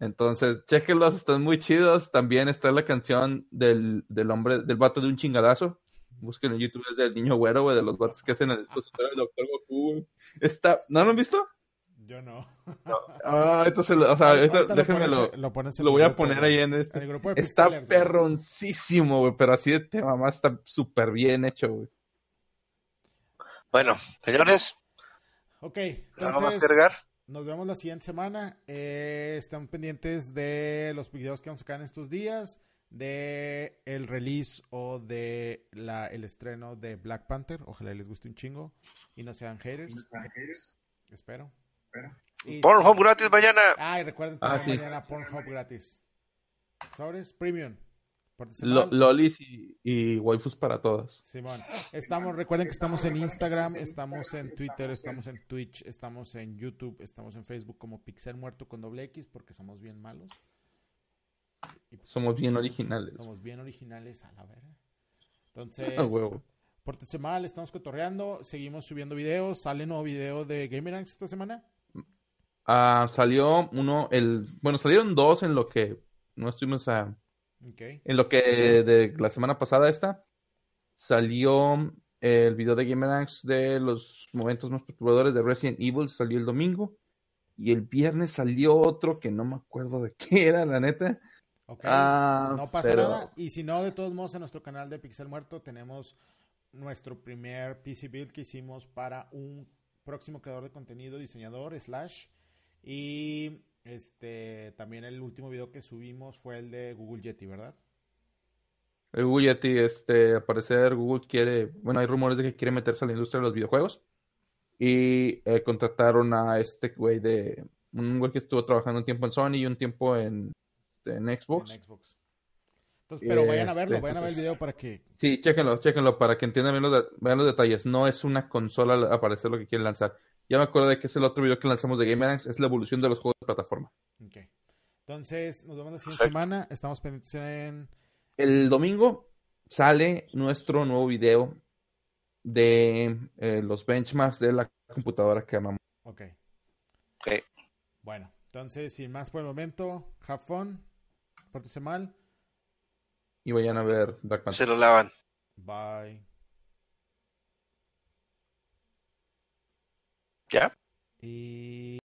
Entonces, chequenlos, están muy chidos. También está la canción del, del hombre, del vato de un chingadazo. Busquen en YouTube, es del niño güero, güey, de los vatos que hacen el, el Doctor Goku, güey. Está, ¿no lo han visto? Yo no. [laughs] Ah, entonces, o sea, déjenme pones- lo, lo pones en lo el voy a poner ahí en este. En el grupo de Está perroncísimo, güey, pero así de tema más está súper bien hecho, güey. Bueno, señores, Ok, ¿algo más entonces... que agregar? Nos vemos la siguiente semana. Eh, están pendientes de los videos que vamos a sacar en estos días, de el release o de la, el estreno de Black Panther. Ojalá les guste un chingo y no sean haters. Espero. Y- Pornhub gratis mañana. Ah, y recuerden Ah, sí. mañana Pornhub gratis. Sobres Premium. Lo- lolis y, y waifus para todas. Simón, estamos, recuerden que estamos en Instagram, estamos en Twitter, estamos en Twitch, estamos en YouTube, estamos en Facebook como Pixel Muerto con doble X porque somos bien malos. Y Somos bien originales. somos bien originales a la verga. [laughs] Entonces, A huevo. pórtense mal, estamos cotorreando, seguimos subiendo videos, sale nuevo video de Gamerangs esta semana. Ah, salió uno, el, bueno, salieron dos en lo que no estuvimos a, en lo que de la semana pasada esta, salió el video de Gameranx de los momentos más perturbadores de Resident Evil, salió el domingo, y el viernes salió otro que no me acuerdo de qué [laughs] era, la neta. Ah, no pasa pero- nada. Y si no, de todos modos, en nuestro canal de Pixel Muerto tenemos nuestro primer PC build que hicimos para un próximo creador de contenido, diseñador, slash. Y este también el último video que subimos fue el de Google Yeti, ¿verdad? El Google Yeti, este, al parecer Google quiere, bueno, hay rumores de que quiere meterse a la industria de los videojuegos y eh, contrataron a este güey de, un güey que estuvo trabajando un tiempo en Sony y un tiempo en, en Xbox. En Xbox. Entonces, pero vayan a Este, verlo, vayan a ver el video para que... Sí, chéquenlo, chéquenlo para que entiendan bien los, de- vean los detalles. No es una consola al parecer lo que quieren lanzar. Ya me acuerdo de que es el otro video que lanzamos de Gameranx, es la evolución de los juegos de plataforma. Ok. Entonces, nos vemos la siguiente Perfecto. semana. Estamos pendientes en... El domingo sale nuestro nuevo video de eh, los benchmarks de la computadora que amamos. Ok. Ok. Bueno, entonces, sin más por el momento, have fun. Pórtese mal. Y vayan a ver Black Panther. Se lo lavan. Bye. ¿Ya? Y